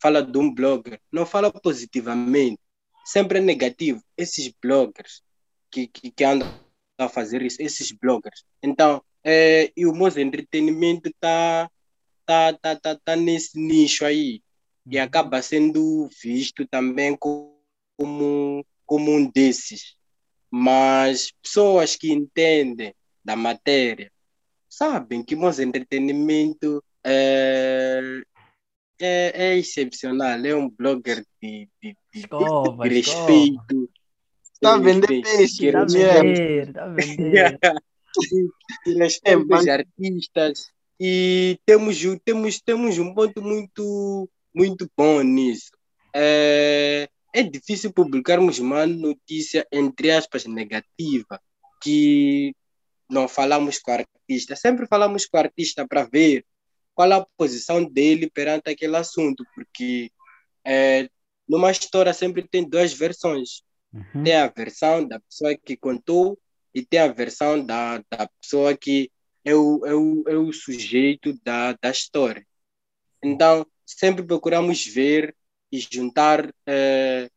fala de um blogger, não fala positivamente, sempre é negativo. Esses bloggers que, que, que andam a fazer isso, esses bloggers. Então, é, e o moço entretenimento está tá, tá, tá, tá nesse nicho aí e uhum. acaba sendo visto também como, como um desses. Mas pessoas que entendem da matéria sabem que o entretenimento é, é, é excepcional, é um blogger de, de, de, escova, de respeito. Está a vender peixe, está a vender, está a vender. e os artistas e temos, temos, temos um ponto muito, muito bom nisso. É, é difícil publicarmos uma notícia, entre aspas, negativa, que não falamos com o artista. Sempre falamos com o artista para ver qual a posição dele perante aquele assunto, porque é, numa história sempre tem duas versões. Uhum. Tem a versão da pessoa que contou e tem a versão da, da pessoa que é o, é o, é o sujeito da, da história. Então, sempre procuramos ver e juntar eh,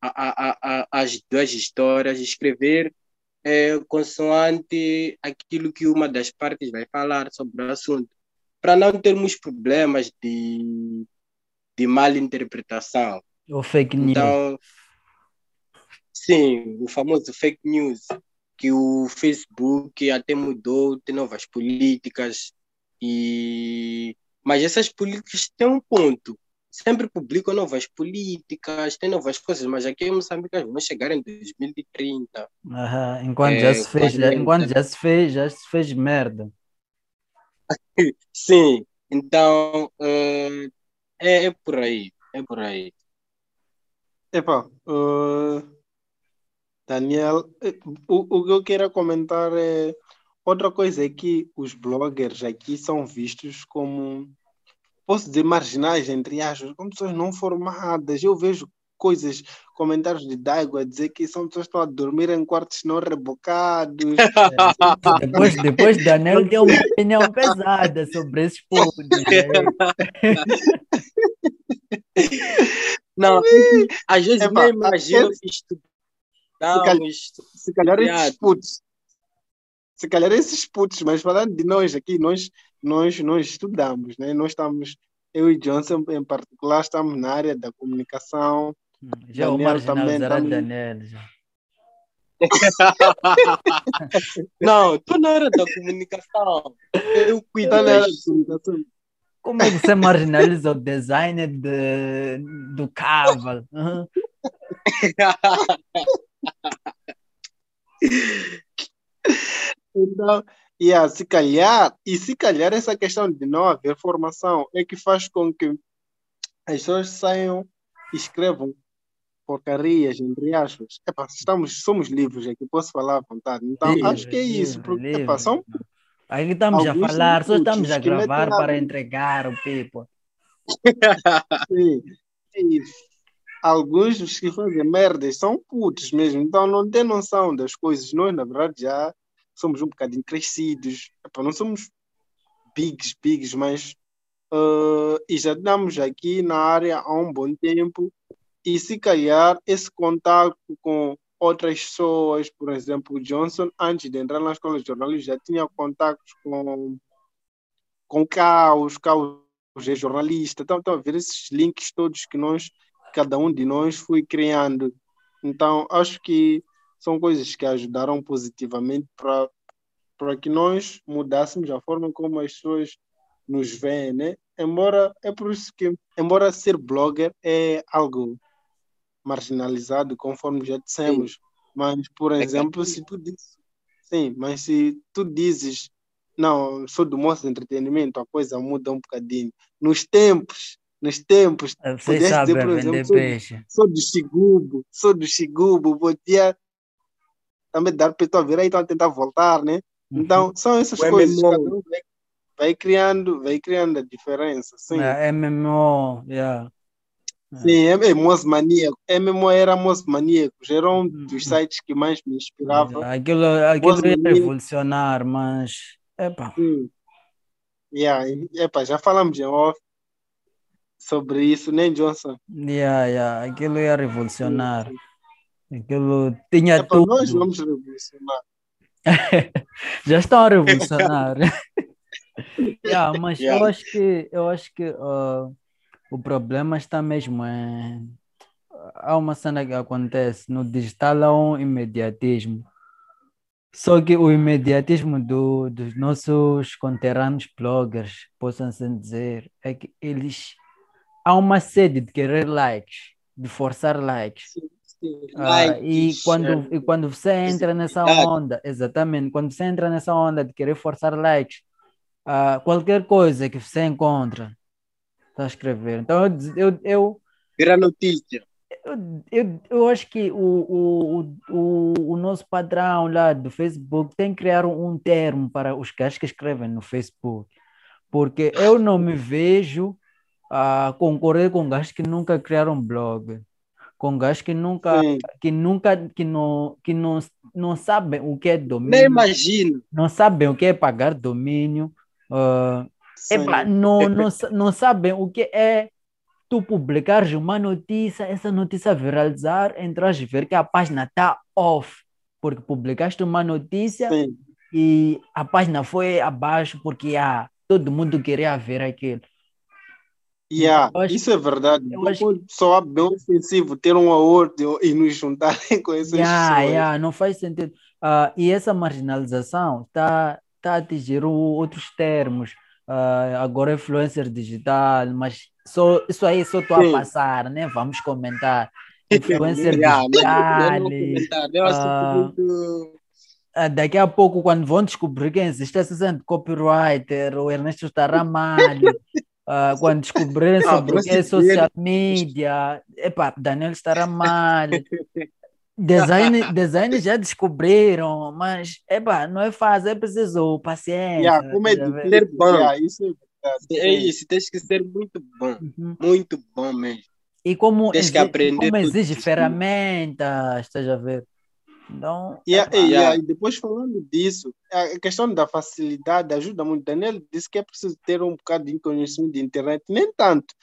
a, a, a, as duas histórias, escrever eh, consoante aquilo que uma das partes vai falar sobre o assunto, para não termos problemas de, de mal interpretação. O fake news. Então, sim, o famoso fake news, que o Facebook até mudou, tem novas políticas, e mas essas políticas têm um ponto. Sempre publicam novas políticas, tem novas coisas, mas aqui em Moçambique vão chegar em 2030. Aham, Enquanto É, já se fez, já- 40. enquanto já se fez, já se fez merda. <laughs> Sim, então eh, é, é por aí, é por aí. Epá, eh, Daniel, eh, o, o que eu quero comentar é outra coisa é que os bloggers aqui são vistos como, posso dizer, marginais, entre aspas, como pessoas não formadas. Eu vejo coisas, comentários de Daigo a dizer que são pessoas que estão a dormir em quartos não rebocados. <laughs> Depois, depois Daniel deu uma opinião <laughs> pesada sobre esses pontos. né? Não, é às vezes Epá, nem imagino que calhar-. Se calhar esses putos, se calhar esses putos, mas falando de nós aqui, nós, nós, nós estudamos, né? Nós estamos, eu e Johnson em particular, estamos na área da comunicação. Já o Daniel marginal também, também. Daniel. Já. <laughs> Não, estou na área da comunicação. Eu cuido das da comunicação. Como é que você marginaliza o designer de, do cavalo? <laughs> Aham. <laughs> Então, yeah, se calhar, e se calhar essa questão de não haver formação é que faz com que as pessoas saiam e escrevam porcarias, entre aspas. Epá, estamos, somos livres aqui, posso falar à vontade. Então, Livre, acho que é isso, livre, porque livre. epá, são Aqui estamos a falar, só estamos a gravar para entregar o people. <laughs> Sim, é isso. Alguns dos que fazem merdas são putos mesmo, então não têm noção das coisas. Nós, na verdade, já somos um bocadinho crescidos. Não somos bigs, bigs, mas ah, e já estamos aqui na área há um bom tempo. E se calhar esse contato com outras pessoas, por exemplo, Johnson, antes de entrar na escola de jornalismo, já tinha contatos com, com Caos, Caos é jornalista, então estão a ver esses links todos que nós, cada um de nós foi criando. Então, acho que são coisas que ajudaram positivamente para para que nós mudássemos a forma como as pessoas nos veem, né? Embora é por isso que, embora ser blogger é algo marginalizado, conforme já dissemos, mas por exemplo, se tu dizes, sim, mas se tu dizes não, sou do moço de entretenimento, a coisa muda um bocadinho. Nos tempos, nos tempos, Vocês Pudesse sabem dizer, por vender exemplo, peixe. sou do Xigubo, sou do Xigubo, podia também dar para tua virar e então tentar voltar, né? Uhum. Então, são essas O coisas, MMO. cada um vai, vai criando, vai criando a diferença, sim. É, MMO, yeah. Sim, é, é moço maníaco. MMO era moço maníaco, era um Uhum. dos sites que mais me inspirava. Aquilo, aquilo Gosto ia revolucionar, mas. Epa, Sim. Yeah, epa, já falamos em off sobre isso, né, Johnson? yeah, yeah, aquilo ia revolucionar. Aquilo tinha Epa, tudo. nós vamos revolucionar. <laughs> Já estão a revolucionar. <laughs> Yeah, mas eu Yeah. acho que eu acho que ah, o problema está mesmo em há uma cena que acontece no digital há um imediatismo. Só que o imediatismo do, dos nossos conterrâneos bloggers, possam assim dizer, é que eles há uma sede de querer likes, de forçar likes. Sim, sim. Ah, e Likes, quando, é, e quando você entra nessa onda, exatamente, quando você entra nessa onda de querer forçar likes, ah, qualquer coisa que você encontra, está a escrever. Então, eu, eu, eu, Vira notícia. eu, eu, eu acho que o, o, o, o, nosso padrão lá do Facebook tem que criar um, um termo para os gajos que escrevem no Facebook, porque eu não me vejo a concorrer com gajos que nunca criaram blog, com gajos que nunca Sim. que nunca que não que não, não sabem o que é Nem domínio, imagino. não sabem o que é pagar domínio, ah, sim. epá, não, não, não sabem o que é tu publicares uma notícia, essa notícia viralizar, entras ver que a página está off, porque publicaste uma notícia Sim. e a página foi abaixo porque ah, todo mundo queria ver aquilo. Yeah, isso é verdade. eu acho pode soar bem ofensivo ter um aorto e nos juntarem <laughs> com essas Yeah, pessoas. yeah, não faz sentido. Ah, e essa marginalização está tá a atingir outros termos. Ah, agora influencer digital, mas só, isso aí só estou a passar, né? Vamos comentar. <laughs> Influencer Yeah, digital. eu. Eu acho ah, daqui a pouco, quando vão descobrir quem existe esse sendo copywriter, o Ernesto Staramalho, ah, quando descobrirem <laughs> Ah, sobre o que é você social media, epa, Daniel Staramalho. <laughs> Design, design já descobriram, mas epa, não é fácil, é preciso paciência. Yeah, como é difícil. Ser bom. Yeah, isso é. É isso, tens que ser muito bom. Uhum. Muito bom mesmo. E como, Tens que exi- aprender como tudo exige isso. ferramentas, estás a ver? Então, Yeah, epa, e, yeah, e depois falando disso, a questão da facilidade ajuda muito. Daniel disse que é preciso ter um bocado de conhecimento de internet, nem tanto.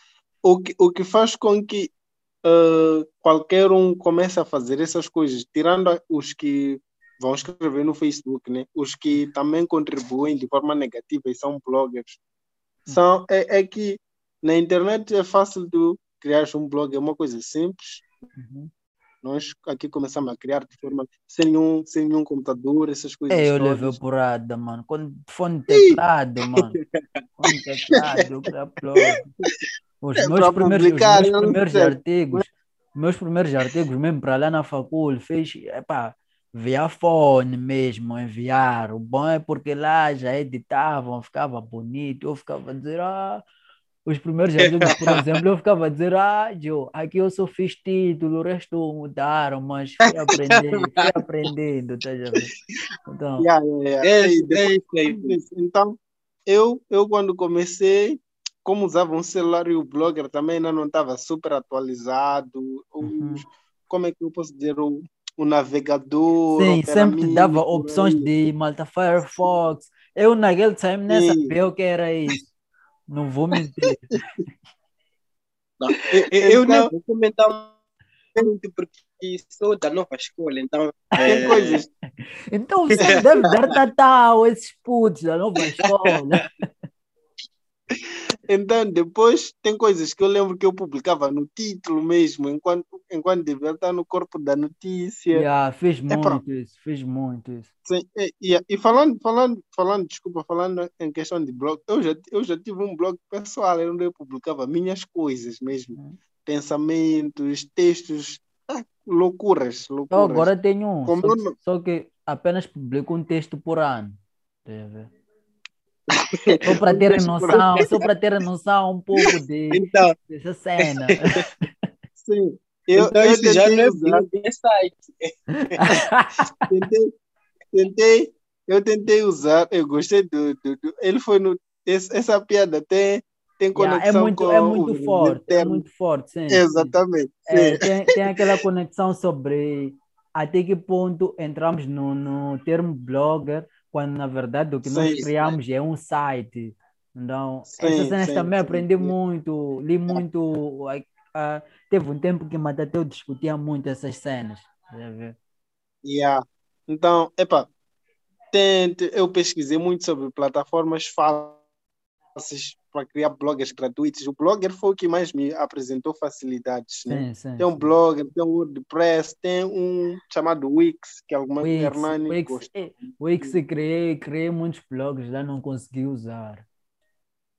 O que, o que faz com que ah, qualquer um comece a fazer essas coisas, tirando os que vão escrever no Facebook, né? os que também contribuem de forma negativa e são bloggers, são, é, é que na internet é fácil tu criar um blog, é uma coisa simples. uhum. Nós aqui começamos a criar de forma sem nenhum, sem nenhum computador, essas coisas. É, eu todas. levei porrada, mano. Com fone teclado, mano. Fone <laughs> teclado. Os É meus primeiros, os meus primeiros artigos, meus primeiros artigos mesmo para lá na facul, fez, epá, via fone mesmo, enviar. O bom é porque lá já editavam, ficava bonito, eu ficava a dizer, ah, os primeiros artigos, por exemplo, eu ficava a dizer, ah, Joe, aqui eu só fiz título, o resto mudaram, mas fui <laughs> aprendendo, fui aprendendo, tá já vendo? Então, Yeah, yeah, yeah. É, é Então, eu, eu quando comecei, como usava um celular e o blogger também ainda não estava super atualizado, Uhum. como é que eu posso dizer, o, o navegador, Sim, sempre dava por opções aí. de Malta Firefox. Eu naquele time nem sabia o que era isso. Não vou mentir. <laughs> Não, eu, eu- eu nem Então- vou comentar muito porque sou da nova escola, então. <laughs> É, coisas, Então <laughs> você deve dar tatal esses putos da nova escola. Então depois tem coisas que eu lembro que eu publicava no título mesmo, enquanto, enquanto devia estar no corpo da notícia. Yeah, fiz Epá. muito isso, fiz muito isso. Sim, e, e- e falando, falando, falando, desculpa, falando em questão de blog, eu já, eu já tive um blog pessoal onde eu publicava minhas coisas mesmo, Uhum. pensamentos, textos, ah, loucuras, Eu loucuras. agora tenho um, só, só que apenas publico um texto por ano. A ver? Só para ter por noção, <laughs> só para ter noção um pouco de, Então, dessa cena. <laughs> Sim, eu, então eu já tentei não é é site. <laughs> tentei, tentei, eu tentei usar, eu gostei do, do, do- ele foi no, esse- essa piada tem, tem Yeah, é conexão muito, com é o muito verdadeiro forte, é muito forte, sim. sim. Exatamente, É, sim. tem, tem aquela conexão sobre até que ponto entramos no, no termo blogger, quando na verdade o que nós Sim, sim. criamos é um site. Então, Sim, essas cenas sim, também sim, aprendi sim. muito, li muito. ah, teve um tempo que Matateu discutia muito essas cenas. Yeah. Então, epa, tente, eu pesquisei muito sobre plataformas fáceis para criar bloggers gratuitos. O Blogger foi o que mais me apresentou facilidades, né? Sim, sim. Tem um. Blogger, tem um WordPress, tem um chamado Wix, que alguma Wix, Hernani Wix, gosta. eh, Wix criei, criei muitos blogs, lá não consegui usar.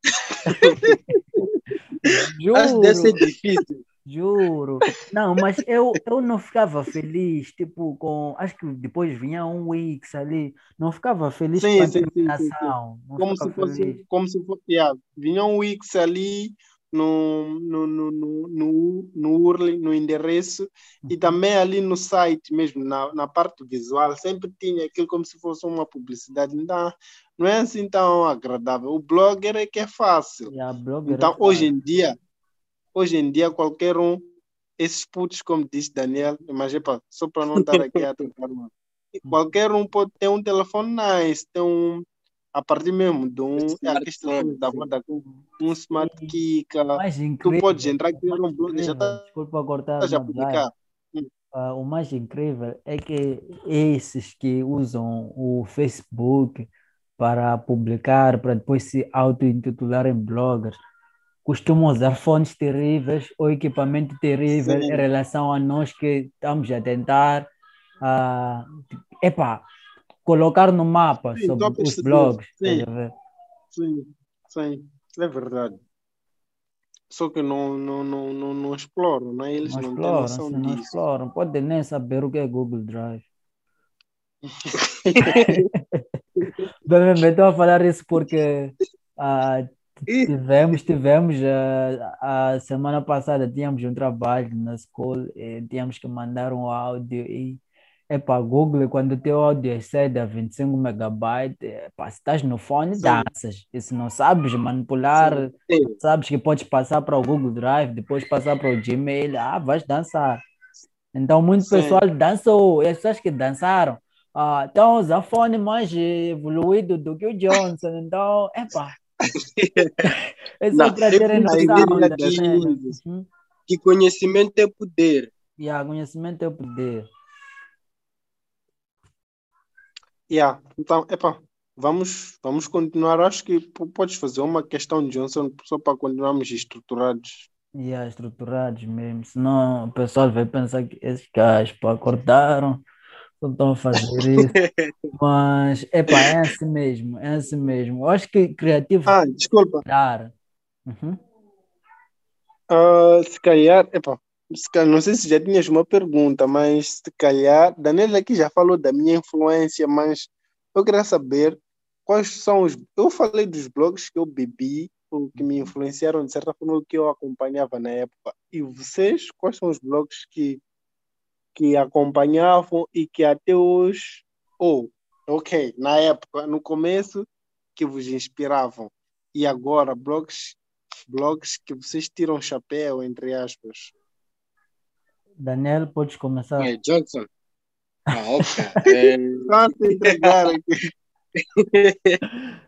<laughs> <laughs> Acho que deve ser Juro. difícil. Juro. Não, mas eu, eu não ficava feliz, tipo, com. Acho que depois vinha um Wix ali. Não ficava feliz Sim, com a sim, sim. Não Como se fosse, feliz. como se fosse, yeah, vinha um Wix ali no, no, no, no, no, no URL, no endereço, e Uhum. também ali no site mesmo, na, na parte visual, sempre tinha aquilo como se fosse uma publicidade. Então, não é assim tão agradável. O blogger é que é fácil. A blogger Então, é hoje em dia, hoje em dia, qualquer um, esses putos, como disse Daniel, mas epa, só para não estar aqui a tocar, mano. Qualquer um pode ter um telefone nice, ter um a partir mesmo de um, é a questão da com um smart mais tu podes entrar aqui no blog já estás desculpa cortar, mas vai. publicar. Ah, o mais incrível é que esses que usam o Facebook para publicar, para depois se auto-intitularem bloggers, costumam usar fones terríveis ou equipamento terrível Sim. em relação a nós que estamos a tentar ah, epá, colocar no mapa Sim, sobre os blogs. Sim. a ver? Sim, sim, é verdade. Só que não, não, não, não, não exploram, né? Eles Não não têm exploram, noção se não disso. exploram, podem nem saber o que é Google Drive. Bem, estou a falar isso porque ah, Tivemos, tivemos ah, a semana passada tínhamos um trabalho na escola e tínhamos que mandar um áudio e epá, Google, quando o teu áudio excede a 25 megabytes, epá, se estás no fone, Sim. danças. E se não sabes manipular, Sim. sabes que podes passar para o Google Drive, depois passar para o Gmail, ah, vais dançar. Então, muito Sim. pessoal dançou, e as pessoas que dançaram ah, estão a usar fone mais evoluído do que o Johnson. Então, epá, <laughs> é só Não, eu terem vou noção dizer da aqui- cena. Uhum. Que conhecimento é poder. E a conhecimento é o poder. Yeah. Então, epá, vamos, vamos continuar. Acho que podes fazer uma questão, Johnson, só para continuarmos estruturados. E a estruturados mesmo. Senão o pessoal vai pensar que esses gajos pá, acordaram, só estão a fazer isso. <laughs> Mas, epá, é assim mesmo, é assim mesmo. Eu acho que criativo Ah, desculpa. dar. Uhum. Ah, se calhar, epá, se calhar, não sei se já tinhas uma pergunta, mas se calhar, Daniela aqui já falou da minha influência, mas eu queria saber quais são os. Eu falei dos blogs que eu bebi, ou que me influenciaram de certa forma, o que eu acompanhava na época. E vocês, quais são os blogs que, que acompanhavam e que até hoje, ou, ok, na época, no começo, que vos inspiravam, e agora, blogs blogs que vocês tiram chapéu, entre aspas. Daniel, podes começar. É, Johnson. Ah, ok. É, Só se entregar aqui. <laughs>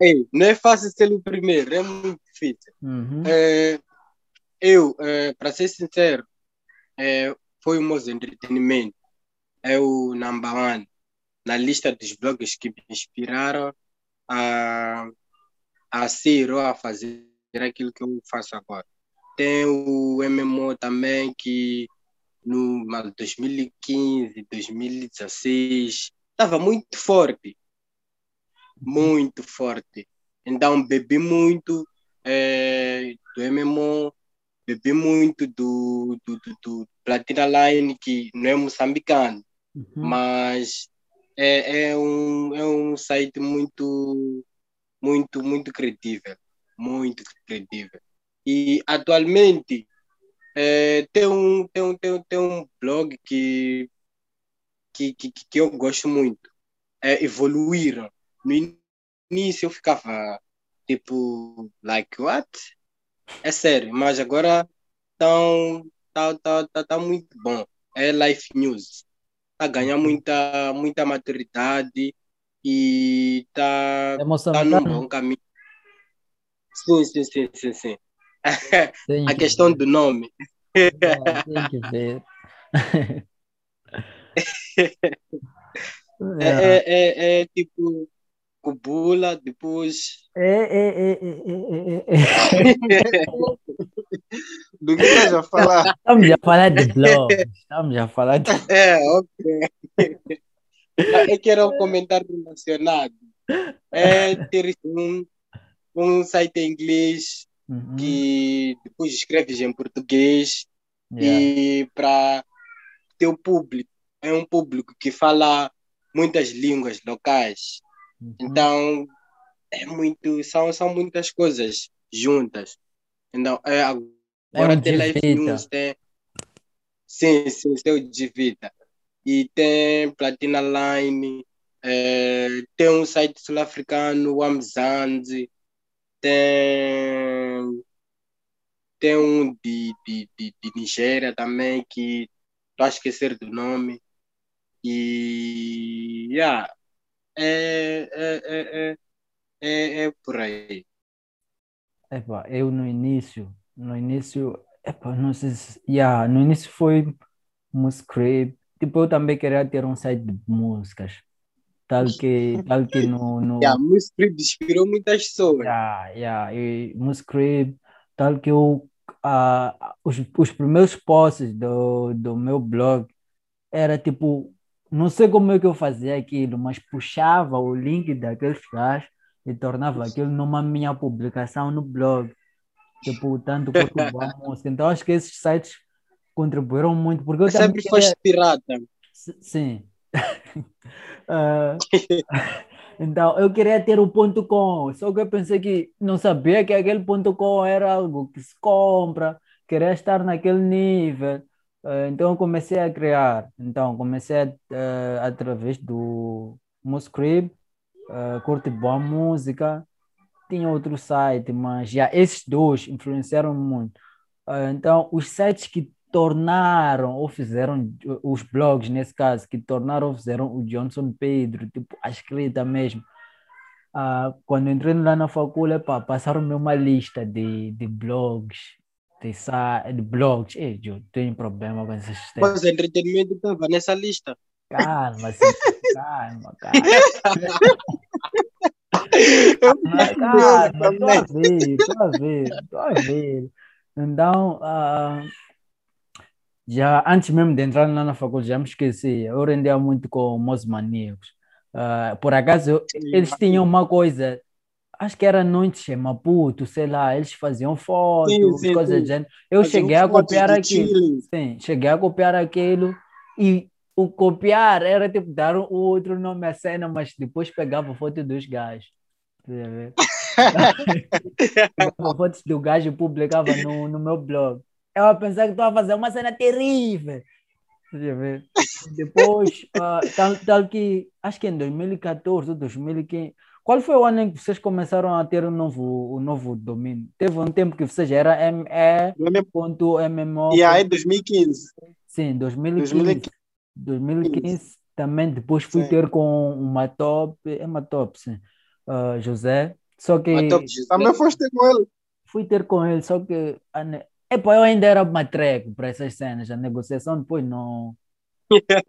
Ei, não é fácil ser o primeiro, é muito difícil. Uhum. É, eu, é, para ser sincero, é, foi o Moz Entretenimento. É o number one na lista dos blogs que me inspiraram a, a ser ou a fazer aquilo que eu faço agora. Tem o MMO também, que no 2015, 2016, estava muito forte. Muito forte. Então, bebi muito é, do MMO, bebi muito do, do, do, do Platina Line, que não é moçambicano, Uhum. mas é, é, um, é um site muito, muito, muito credível. Muito credível. E atualmente é, tem, um, tem, um, tem, um, tem um blog que, que, que, que eu gosto muito. É Evoluíram. No início eu ficava tipo, like, what? É sério, mas agora tão, tá, tá, tá, tá muito bom. É Life News. Tá ganhando muita, muita maturidade e tá, É tá num bom caminho. Sim, sim, sim, sim, sim. Tenho <laughs> A que questão ver. do nome. É, tenho que ver. <laughs> <laughs> É, é, é, é tipo Cubula, depois. É, é, é, é, é, é, é. <laughs> Do que estás a falar? Estamos a falar de blog. Estamos a falar de. <laughs> É, ok. É que era um comentário relacionado. É ter um, um site em inglês Uhum. que depois escreves em português Yeah. e para teu público. É um público que fala muitas línguas locais. Uhum. Então, é muito, são, são muitas coisas juntas. Então, é, É agora um tem Live. News, tem. Sim, sim, tem o Divita. E tem Platina Line, é, tem um site sul-africano, o Amzanzi, tem, tem um de, de, de, de Nigéria também, que estou a esquecer do nome. E, yeah, é, é, é, é, é, é por aí. Epá, eu no início, no início, epá, não sei se, yeah, no início foi Muscript, tipo, eu também queria ter um site de músicas, tal que, tal que no, no, <laughs> Yeah, Muscript inspirou muitas pessoas. Yeah, yeah, e tal que eu, ah, os, os primeiros posts do, do meu blog era tipo, não sei como é que eu fazia aquilo, mas puxava o link daqueles gajos e tornava aquilo numa minha publicação no blog. Tipo, tanto <laughs> quanto a música. Então acho que esses sites contribuíram muito, porque eu Sempre foste pirata. S- Sim. <laughs> Ah, então, eu queria ter o ponto .com, só que eu pensei que não sabia que aquele ponto .com era algo que se compra, queria estar naquele nível. Ah, então, comecei a criar. Então, comecei a, ah, através do Muscrib, uh, curte boa música. Tinha outro site, mas já esses dois influenciaram muito. Então, os sites que tornaram ou fizeram os blogs, nesse caso, que tornaram ou fizeram o Johnson Pedro, tipo, a escrita mesmo. Ah, quando entrei lá na faculdade, passaram-me uma lista de, de blogs, de, de blogs. Ei, Joe, tenho problema com esses sistemas. Mas o entretenimento estava nessa lista. Calma, sim, <laughs> calma, calma. Eu calma, estou a ver, estou a ver, estou a ver. Então, ah, já antes mesmo de entrar lá na faculdade, já me esqueci. Eu rendia muito com meus maníacos. Ah, por acaso, eu- eles tinham uma coisa, acho que era noites em Maputo, sei lá, eles faziam fotos, coisas sim. do gênero. Eu Faziam cheguei a copiar aquilo. Sim, cheguei a copiar aquilo e o copiar era tipo dar o outro nome à cena, mas depois pegava foto dos gajos. Tá? <laughs> Pegava fotos do gajo e publicava no, no meu blog. Eu a pensar que estava a fazer uma cena terrível. Tá? Depois, ah, tal, tal que, acho que em 2014 ou 2015, qual foi o ano em que vocês começaram a ter um novo, um novo domínio? Teve um tempo que vocês era me.mmo. E aí, 2015. Sim, 2015. 2015. 2015 também depois fui Sim. ter com uma top, é uma top, sim, ah, José. Só que. Também foste ter com ele. fui ter com ele, só que. Epa, eu ainda era matreco para essas cenas, a negociação depois não,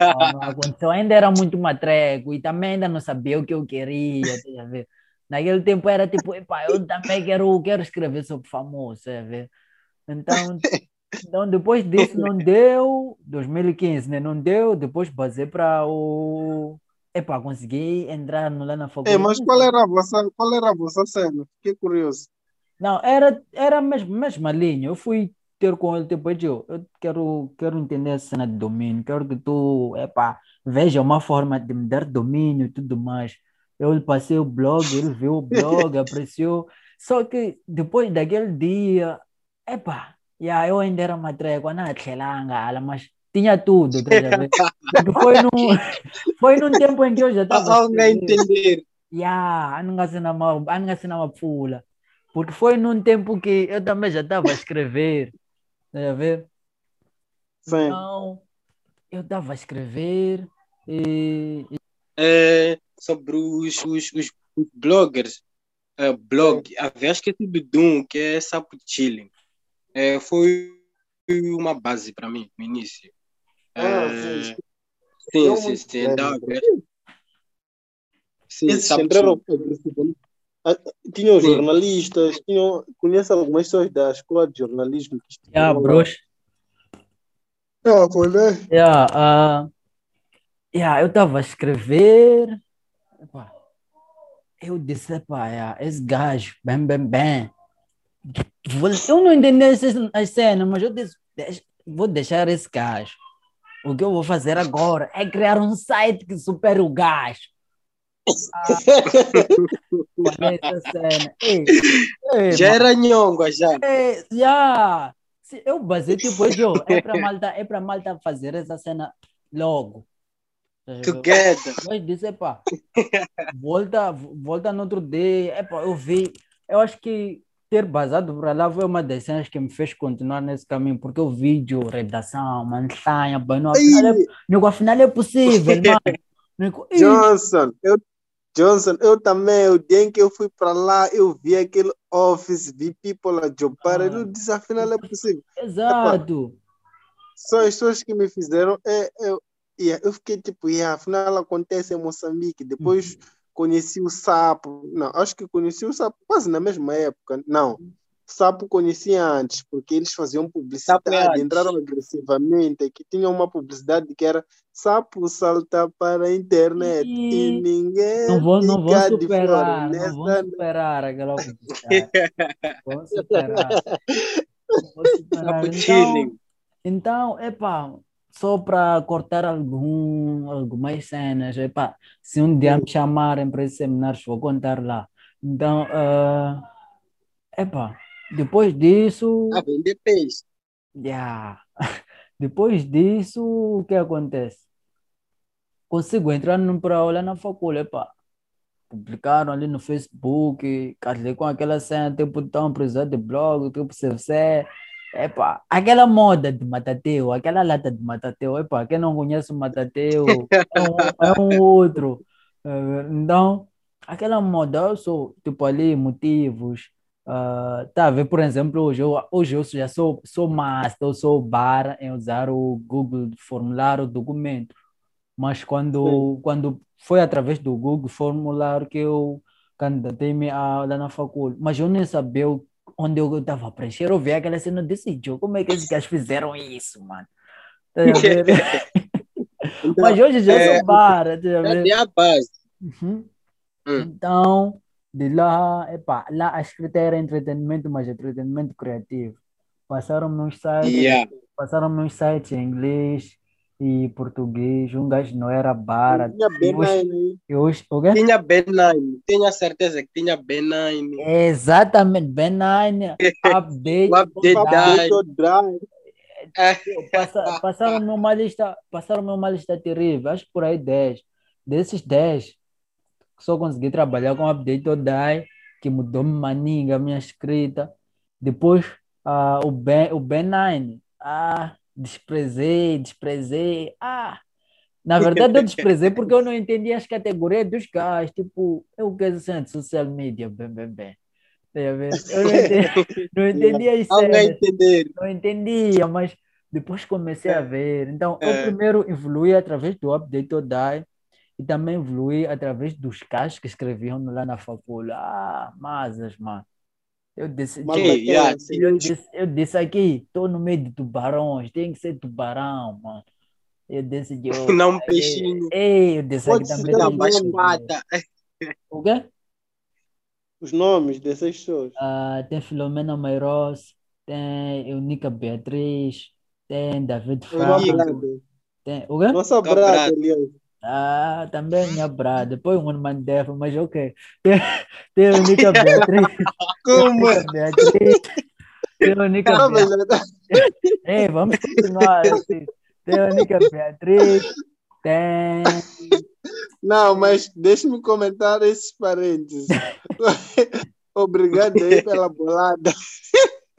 não, não aconteceu, ainda era muito matreco e também ainda não sabia o que eu queria, tá ver? Naquele tempo era tipo, epa, eu também quero, quero escrever sobre famoso, tá ver? Então, então depois disso não deu, 2015, né? Não deu, depois basei para o... Epa, consegui entrar no- lá na É, mas qual era a vossa, qual era a vossa cena? Fiquei curioso. Não, era, era a mesma, mesma linha. Eu fui ter com ele, tipo, eu, eu quero, quero entender a cena de domínio, quero que tu, epá, veja uma forma de me dar domínio e tudo mais. Eu lhe passei o blog, ele viu o <laughs> blog, apreciou. Só que depois daquele dia, epá, yeah, eu ainda era matreco, não lá, mas tinha tudo? Porque foi num, <laughs> foi num tempo em que eu já estava Alguém a entender. Yeah, pfula. Porque foi num tempo que eu também já estava a escrever, tá a ver? Sim. Então, eu estava a escrever e, É, sobre os, os, os bloggers. É, blog. Havia esquecido de um, que é Sapo Chilling. É, foi uma base para mim no início. Ah, É, sim. sim, Eu sim, muito sim. velho. Então, havia- sim, Esses Sapo entraram Chilling. Ah, Tinham Sim. jornalistas, tinham, conheço algumas pessoas da escola de jornalismo que yeah, bros. Ah, foi, né? Yeah, ah, yeah, eu estava a escrever. Epá, eu disse, epá, yeah, esse gajo, bem, bem, bem. Vou- Eu não entendi as, as cenas, mas eu disse, "Deixa- vou deixar esse gajo. O que eu vou fazer agora é criar um site que supere o gajo. Ei, <laughs> Já era nhonga, já. é, já. Eu basei tipo, eu, é para malta, é para malta fazer essa cena logo. Together. Mas disse, epá, volta, volta no outro dia. Epá, eu vi, eu acho que ter basado para lá foi uma das cenas que me fez continuar nesse caminho, porque o vídeo, redação, mantanha, no afinal é, afinal é possível, <laughs> mano. Johnson, eu, Johnson, eu também, o dia em que eu fui para lá, eu vi aquele office, vi people a jobar, Ah. eu disse, afinal é possível. Exato. São as pessoas que me fizeram, é, eu, yeah, eu fiquei tipo, yeah, afinal acontece em Moçambique, depois conheci o Sapo, não, acho que conheci o Sapo quase na mesma época, não, o Sapo conheci antes, porque eles faziam é publicidade, antes. entraram agressivamente, que tinha uma publicidade que era Sapo salta para a internet e, E ninguém Não vão, não vão fica de superar, fora. não Nessa- superar aquela publicidade. Vão superar. Vão superar. Então, então, epá, só para cortar algum, algumas cenas, epá, se um dia me chamarem para esse seminário, vou contar lá. Então, ah, epá, depois disso, A vender peixe. yeah. Depois disso, o que acontece? Consigo entrar para aula na faculdade, epá. Publicaram ali no Facebook, casei com aquela cena, tipo, tão precisando de blog, tipo, CVC. Epá, aquela moda de Matateu, aquela lata de Matateu, epá, quem não conhece o Matateu é um, é um outro. <laughs> Eh, Então, aquela moda, eu sou, tipo, ali, motivos. Ah, tá a ver, por exemplo, hoje eu, hoje eu já sou, sou master, eu sou bar em usar o Google formulário documento. Mas quando, quando foi através do Google formulário que eu candidatei-me a- lá na faculdade, mas eu nem sabia onde eu estava a preencher, eu vi aquela cena "Jô, como é que esses caras fizeram isso, mano? Tá? <laughs> Então, Mas hoje já é, sou bar, tá é a base. Uhum. Hum. Então, de lá, epá, lá a escrita era entretenimento, mas entretenimento criativo. Passaram-me uns sites, Yeah. passaram-me uns sites em inglês e português. Um gajo não era bara. Tinha bem hoje- aí. E hoje, o quê? Tinha B9. Tenho a certeza que tinha B9. Exatamente, benign, update, <laughs> O update da- da- Update drive. passa- passaram-me uma lista, passaram-me uma lista terrível, acho que por aí 10. Desses 10, só consegui trabalhar com o update Odai, que mudou-me maninga, a minha escrita. Depois, ah, o Ben, o Ben9, ah, desprezei, desprezei, ah. Na verdade, eu desprezei porque eu não entendi as categorias dos gajos, tipo, eu quero ser de social media, bem, bem, bem. Eu não entendi, <laughs> não entendi as entender. não entendia, mas depois comecei a ver. Então, eu É. primeiro evolui através do Update Odai e também evolui através dos casos que escreviam lá na faculdade. Ah, masas, mano. Eu disse, Mas Que, daquela, yeah, eu disse, eu disse aqui, estou no meio de tubarões, tem que ser tubarão, mano. Eu disse, eu, <laughs> Não um peixinho. ei, eu disse aqui Pode também Não, os mas nomes, mata. O quê? Os nomes dessas pessoas. Ah, tem Filomena Meiros, tem Eunica Beatriz, tem David. Franco, tem, o quê? Nossa brada, aliás. Ah, também minha brada. Depois um mandeva, mas ok. Tem, tem a <laughs> única Beatriz. Como? Tem a Beatriz. Tem a única Beatriz. Ei, vamos continuar assim. Tem a única Beatriz. Tem. Não, mas deixe-me comentar esses parênteses. <laughs> Obrigado aí pela bolada.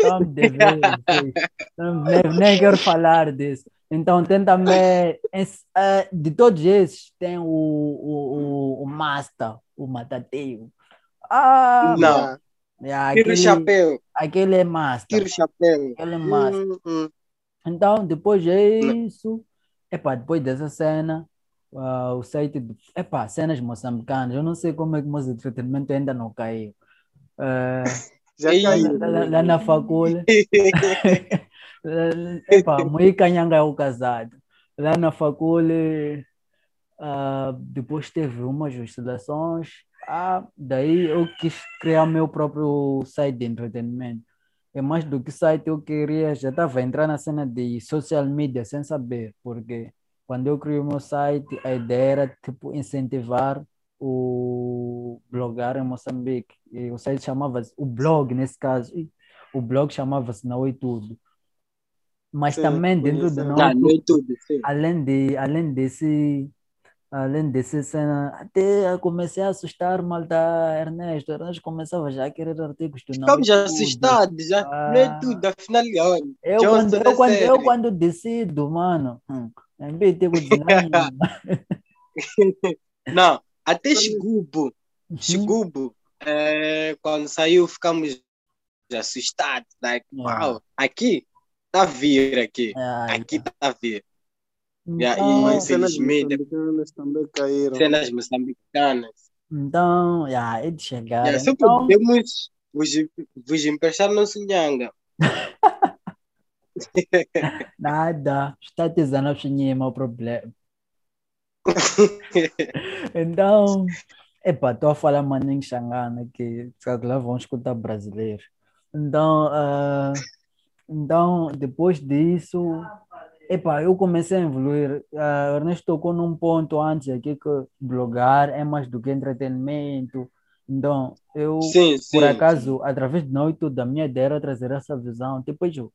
Não me dever, sim. Não, nem, nem quero falar disso. Então, tem também. <laughs> eh, de todos esses, tem o, o, o, Master, o Matateu. Ah, Não. yeah, Tira o aquele, chapéu. aquele é Master. Tira o chapéu. Aquele é Master. Hum, hum. Então, depois disso, epá, depois dessa cena, ah, o site, de, epá, cenas moçambicanas, eu não sei como é que o meu entretenimento ainda não caiu. Eh, <laughs> Já caiu. lá, lá- lá na <laughs> faculdade, epá, <laughs> Moi Canhanga é o casado. Lá na faculdade, ah, depois teve umas oscilações, ah, daí eu quis criar meu próprio site de entretenimento. É mais do que site, eu queria, já estava a entrar na cena de social media sem saber, porque quando eu criei o meu site, a ideia era tipo incentivar o blogar em Moçambique. E o site chamava-se, o blog nesse caso, o blog chamava-se Não é Tudo. Mas Sim, também dentro do conhecemos. Não é Não, é sim. além de além desse além desse cena até eu comecei a assustar malta Ernesto Ernesto começava já a querer artigos do é já assustados. Já. Não é Ah. tudo. Afinal, olha. eu Johnson quando é eu quando, eu quando decido mano hum, em vez de <laughs> eu "Não, Até Chigubo, Uhum. Chigubo, eh, quando saiu, ficamos assustados. Like, Yeah. uau, aqui tá a vir aqui. Yeah, Aqui tá a vir. então, e- cenas Infelizmente. moçambicanas também caíram. Cenas moçambicanas. então, yeah, é de chegar. Yeah, só então, podemos vos, vos emprestar nosso nhanga. <laughs> nada, está tezando a chinhima o problema. <laughs> Então, epa, estou a falar maninho xangana que lá vão escutar brasileiro. Então, ah, então, depois disso, epa, eu comecei a evoluir. Ah, Ernesto tocou num ponto antes aqui que blogar é mais do que entretenimento. Então, eu Sim, sim. por acaso, através de noite, da minha ideia era trazer essa visão. Tipo, eu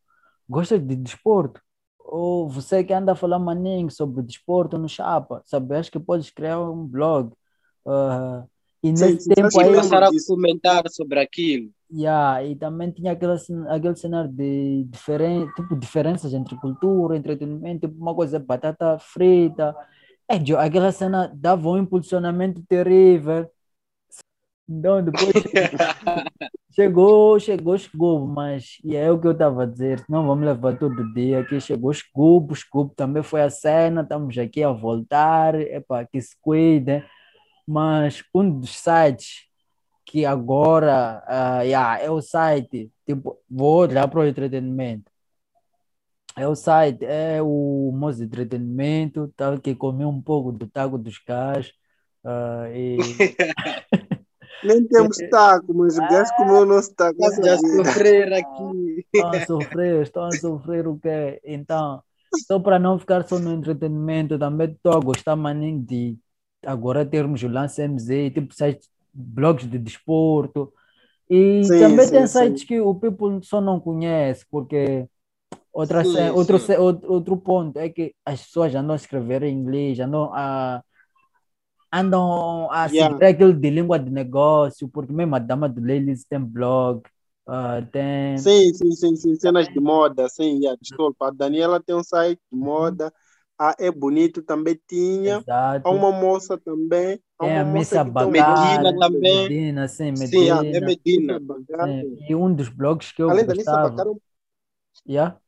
gosto de desporto. Ou você que anda a falar maninho sobre desporto no Chapa, sabe? Acho que podes criar um blog. Ah, e nesse sim, tempo aí, sim. Começar a comentar sobre aquilo. yeah, e também tinha aquele, aquele cenário de diferen, tipo, diferenças entre cultura, entretenimento, tipo, uma coisa é batata frita. É, aquela cena dava um impulsionamento terrível. Então, depois <laughs> Chegou, chegou, chegou, mas e é o que eu estava a dizer, não vamos levar todo dia aqui, chegou o Scoop também foi a cena, estamos aqui a voltar, epa, que se cuide, mas um dos sites que agora ah, yeah, é o site, tipo, vou olhar para o entretenimento, é o site, é o Moço de Entretenimento, tá, que comeu um pouco do taco dos gás, ah, e <laughs> Nem temos <laughs> taco, mas o gajo comeu o nosso taco. Essa a sofrer aqui. <laughs> estão a sofrer, estão a sofrer o quê? Então, só para não ficar só no entretenimento, também estou a gostar maninho de agora termos o Lance MZ, tipo sites, blogs de desporto. E Sim, também sim, tem sim. sites que o people só não conhece, porque outra outro, outro, outro ponto é que as pessoas andam a escrever em inglês, andam a andam a Yeah. seguir aquilo de língua de negócio, porque mesmo a dama do Ladies tem blog, ah, tem Sim, sim, sim, sim, cenas de moda, sim, yeah, desculpa. A Daniela tem um site de moda, a É Bonito também tinha, Exato. há uma moça também, há Tem uma a moça Missa que tem um Bagar, Medina também. Medina, sim, Sim, a- é Medina. Medina. Sim. E um dos blogs que eu Além da Missa gostava. Bacar, Yeah?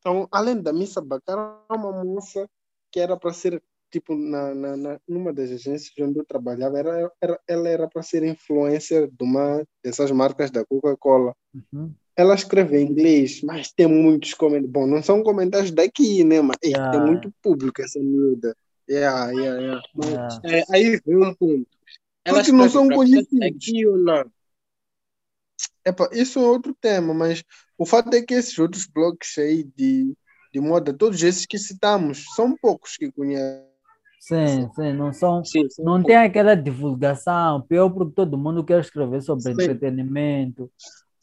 então, além da Missa Bacar, há uma moça que era para ser, tipo, na, na, na- numa das agências onde eu trabalhava, era, era, ela era para ser influencer de uma dessas marcas da Coca-Cola. Uhum. Ela escreve em inglês, mas tem muitos comentários. Bom, não são comentários daqui, né? Mas Yeah. tem muito público essa miúda. Yeah, yeah, yeah. Yeah. É, aí vem um ponto. Ela Porque não são conhecidos. Aqui ou não? epa, isso é outro tema, mas o fato é que esses outros blogs aí de, de moda, todos esses que citamos, são poucos que conhecem. Sim, sim, não são. Sim, sim. Não tem aquela divulgação, pior porque todo mundo quer escrever sobre Sim. entretenimento,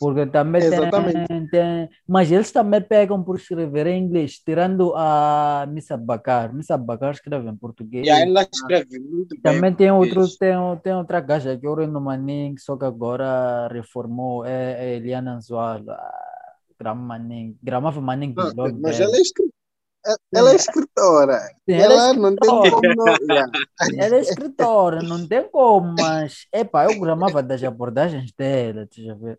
porque também tem, Exatamente. tem- Mas eles também pegam por escrever em inglês, tirando a Missa Bacar. Missa Bacar escreve em português. Ela escreve muito bem. Também tem outro, tem, tem outra gaja que eu no Maning, só que agora reformou, é, é Eliana Anzuala. Grama Maning, gramava blog mas ela é, escri- ela é escritora. Sim, ela é ela não tem escritora. como não. Ela é escritora, não tem como, mas epa, eu gramava das abordagens dela, tu já vê.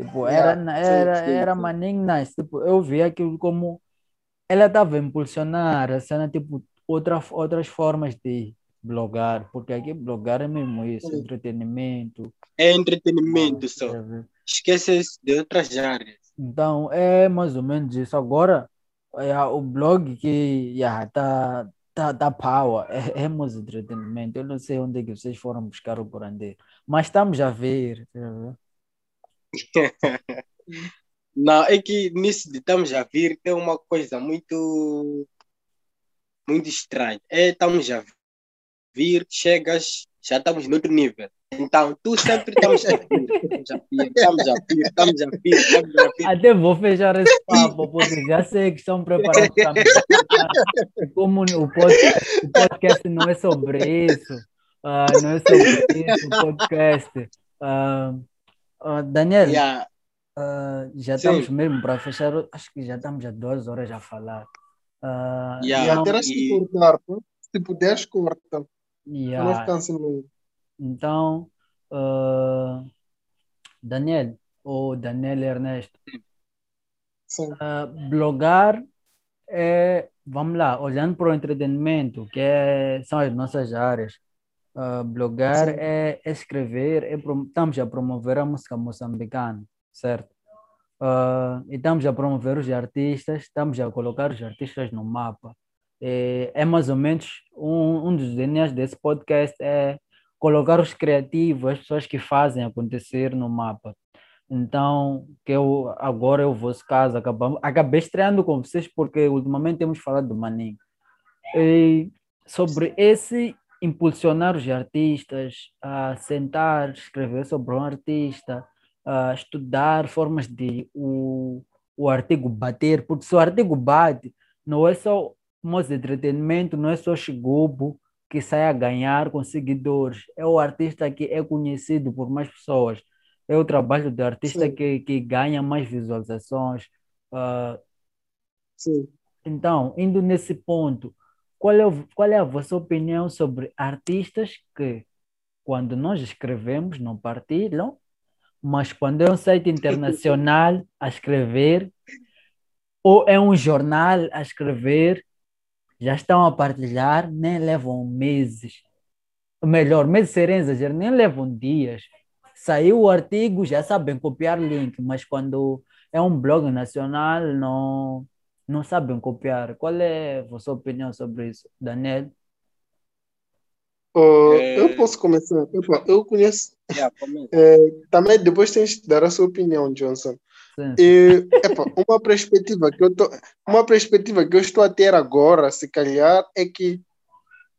Tipo, era, era, era nice. Tipo, eu via aquilo como ela estava a impulsionar a cena, tipo, outra, outras formas de blogar, porque aqui blogar é mesmo isso, entretenimento. É entretenimento só. Esquece de outras áreas. Então, é mais ou menos isso. Agora, é, o blog que já tá, tá, tá power, é, é mais entretenimento. Eu não sei onde é que vocês foram buscar o curandeiro, mas estamos a ver. tá a ver? <laughs> Não, é que nisso de estamos a vir tem uma coisa muito muito estranha. É estamos a vir, chegas, já estamos no outro nível. Então, tu sempre estamos a vir, estamos a vir, estamos a vir, estamos a vir. Até vou fechar esse papo, porque já sei que estão preparados matar. Como o podcast, o podcast não é sobre isso, ah, não é sobre isso, o podcast. Ah, ah, Daniel, Yeah. ah, já Sim. estamos mesmo para fechar, acho que já estamos há duas horas a falar. Ah, Yeah. Yeah, então, terás que cortar, se puderes, corta. Yeah. não assim. Então, ah, Daniel, ou Daniel Ernesto, Sim. ah, blogar é, vamos lá, olhando para o entretenimento, que é- são as nossas áreas. Ah, blogar Sim. é escrever, é estamos a promover a música moçambicana, certo? Ah, e estamos a promover os artistas, estamos a colocar os artistas no mapa. É, é mais ou menos um, um dos DNAs desse podcast é colocar os criativos, as pessoas que fazem acontecer no mapa. Então, que eu agora é o vosso caso, acabamos, acabei estreando com vocês porque ultimamente temos falado do Maninho. E sobre esse impulsionar os artistas a sentar, escrever sobre um artista, a estudar formas de o, o artigo bater, porque se o artigo bate, não é só modo de entretenimento, não é só Xigubo que sai a ganhar com seguidores, é o artista que é conhecido por mais pessoas, é o trabalho do artista Sim. que, que ganha mais visualizações. ah, Sim. então, indo nesse ponto, qual é, qual é a vossa opinião sobre artistas que, quando nós escrevemos, não partilham, mas quando é um site internacional a escrever, ou é um jornal a escrever, já estão a partilhar, nem levam meses. Melhor, meses serem exagero, nem levam dias. Saiu o artigo, já sabem copiar link, mas quando é um blog nacional, não, não sabem copiar. Qual é a vossa opinião sobre isso, Daniel? É. eu posso começar. Epa, eu conheço. Yeah, começa. Também depois tens de dar a sua opinião, Johnson. Sim. E, epa, uma perspectiva que eu tô, uma perspectiva que eu estou a ter agora, se calhar, é que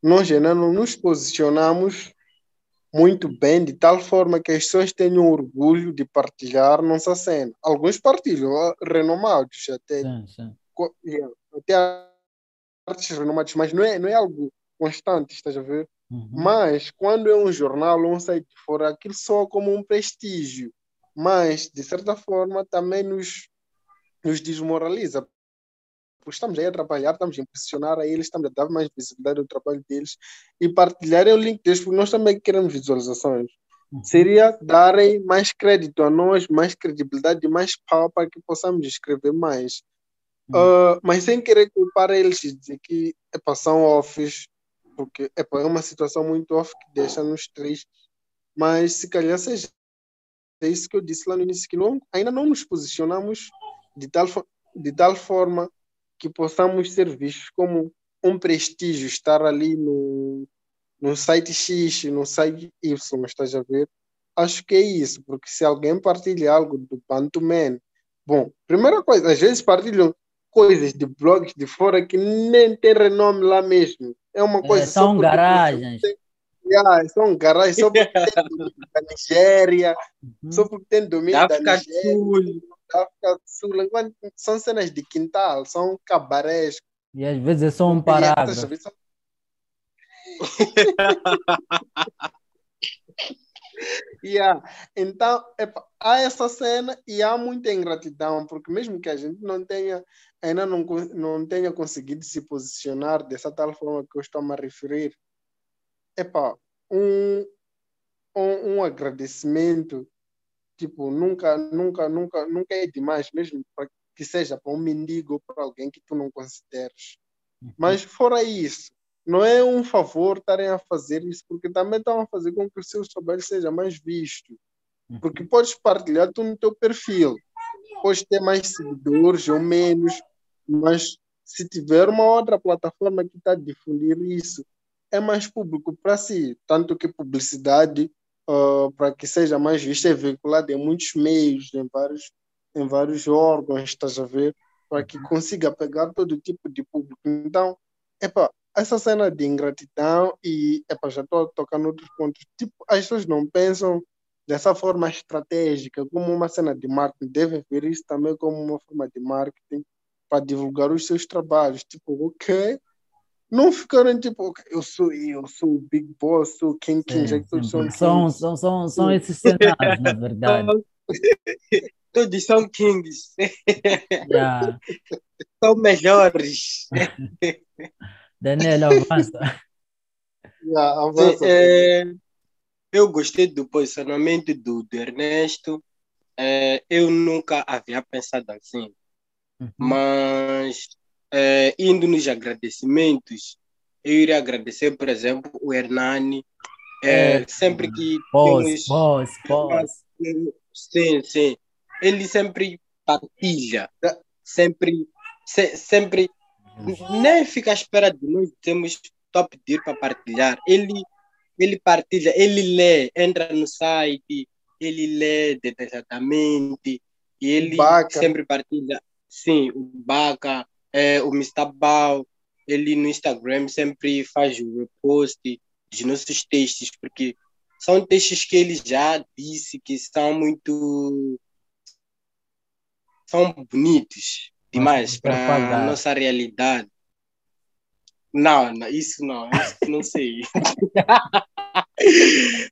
nós ainda não nos posicionamos muito bem, de tal forma que as pessoas tenham orgulho de partilhar nossa cena. Alguns partilham, renomados até, Sim, sim. Yeah, até artistas renomados, mas não é, não é algo constante, estás a ver? Uhum. Mas quando é um jornal ou um site fora, aquilo soa como um prestígio. Mas, de certa forma, também nos, nos desmoraliza. Porque estamos aí a trabalhar, estamos a impressionar a eles, estamos a dar mais visibilidade ao trabalho deles e partilharem o link deles, porque nós também queremos visualizações. Uhum. Seria darem mais crédito a nós, mais credibilidade e mais power para que possamos escrever mais. Ah, mas sem querer culpar eles dizer que epa, são offs, porque epa, é uma situação muito off que deixa-nos tristes, mas se calhar seja é isso que eu disse lá no início, que não, ainda não nos posicionamos de tal, de tal forma que possamos ser vistos como um prestígio estar ali no, no site X, no site Y, estás a ver? Acho que é isso, porque se alguém partilha algo do Bantuman, bom, primeira coisa, às vezes partilham coisas de blogs de fora que nem tem renome lá mesmo. É uma É, coisa só são porque garagens. Yeah, são garagens só porque tem <laughs> domínio da Nigéria, Uhum. só porque tem domínio Da da África do Nigéria, Sul. da África do Sul, são cenas de quintal, são cabarés. E às vezes é só um são- <laughs> Yeah. Então, epa, há essa cena e há muita ingratidão, porque mesmo que a gente não tenha, ainda não, não tenha conseguido se posicionar dessa tal forma que eu estou a me referir, epa, um, um, um agradecimento, tipo, nunca, nunca, nunca, nunca é demais, mesmo para que seja para um mendigo ou para alguém que tu não consideres. Mas fora isso, não é um favor estarem a fazer isso, porque também estão a fazer com que o seu trabalho seja mais visto. Porque podes partilhar tu no teu perfil, podes ter mais seguidores ou menos, mas se tiver uma outra plataforma que está a difundir isso, é mais público para si. Tanto que publicidade, ah, para que seja mais vista, é veiculada em muitos meios, em vários, em vários órgãos, estás a ver? Para que consiga pegar todo tipo de público. Então, epa, essa cena de ingratidão e epa, já estou a tocar noutros pontos. Tipo, as pessoas não pensam dessa forma estratégica, como uma cena de marketing, devem ver isso também como uma forma de marketing para divulgar os seus trabalhos. Tipo, ok, não ficaram tipo, ok, eu sou eu, sou o Big Boss, sou o King King, já que são são, kings. são, são, são esses cenários, na verdade. <laughs> Todos são kings. Yeah. <laughs> São melhores. <laughs> Daniel, avança. Yeah, avança. é, eu gostei do posicionamento do, do Ernesto. É, eu nunca havia pensado assim, Uhum. mas é, indo nos agradecimentos, eu iria agradecer, por exemplo, o Hernani. É, É. sempre que Boss, temos boss, boss. Sim, sim. Ele sempre partilha, sempre, se- sempre nem fica à espera de nós temos top tier para partilhar. Ele, ele partilha, ele lê, entra no site, ele lê detalhadamente e ele Baca. sempre partilha. Sim, o Baca, é, o Mr. Bal, ele no Instagram sempre faz o repost dos nossos textos, porque são textos que ele já disse que são muito são bonitos demais para a nossa realidade. Não, não, isso não, isso não sei. <laughs> <laughs>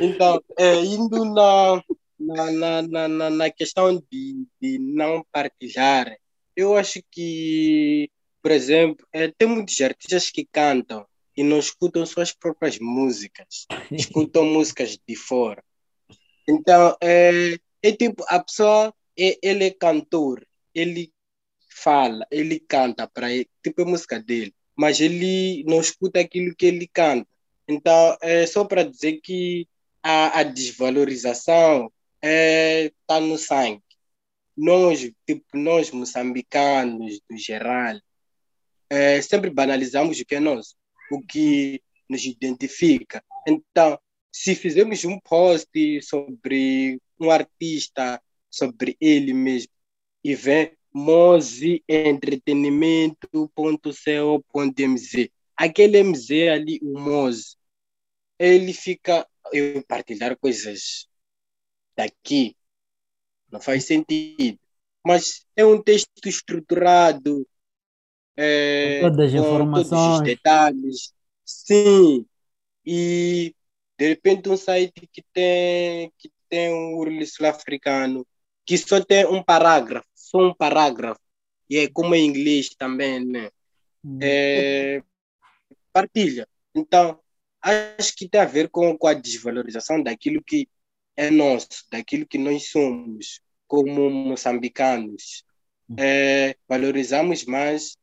então, é, indo na, na, na, na, na- questão de, de não partilhar, eu acho que, por exemplo, é, tem muitos artistas que cantam e não escutam suas próprias músicas, <laughs> escutam músicas de fora. Então, é, é tipo, a pessoa, é, ele é cantor, ele fala, ele canta para ele, tipo a música dele, mas ele não escuta aquilo que ele canta. Então, é só para dizer que a, a desvalorização está no sangue. Nós, tipo, nós moçambicanos, no geral, é, sempre banalizamos o que é nosso, o que nos identifica. Então, se fizermos um post sobre um artista, sobre ele mesmo, e vem mozeentretenimento.co.mz, aquele MZ ali, o Moze, ele fica eu partilhar coisas daqui, não faz sentido. Mas é um texto estruturado, é, Com todas as com todos os informações. detalhes, sim. E de repente um site que tem que tem um URL sul-africano que só tem um parágrafo, só um parágrafo, e é como em inglês também, né? É, partilha. Então, acho que tem a ver com, com a desvalorização daquilo que é nosso, daquilo que nós somos como moçambicanos. É, valorizamos mais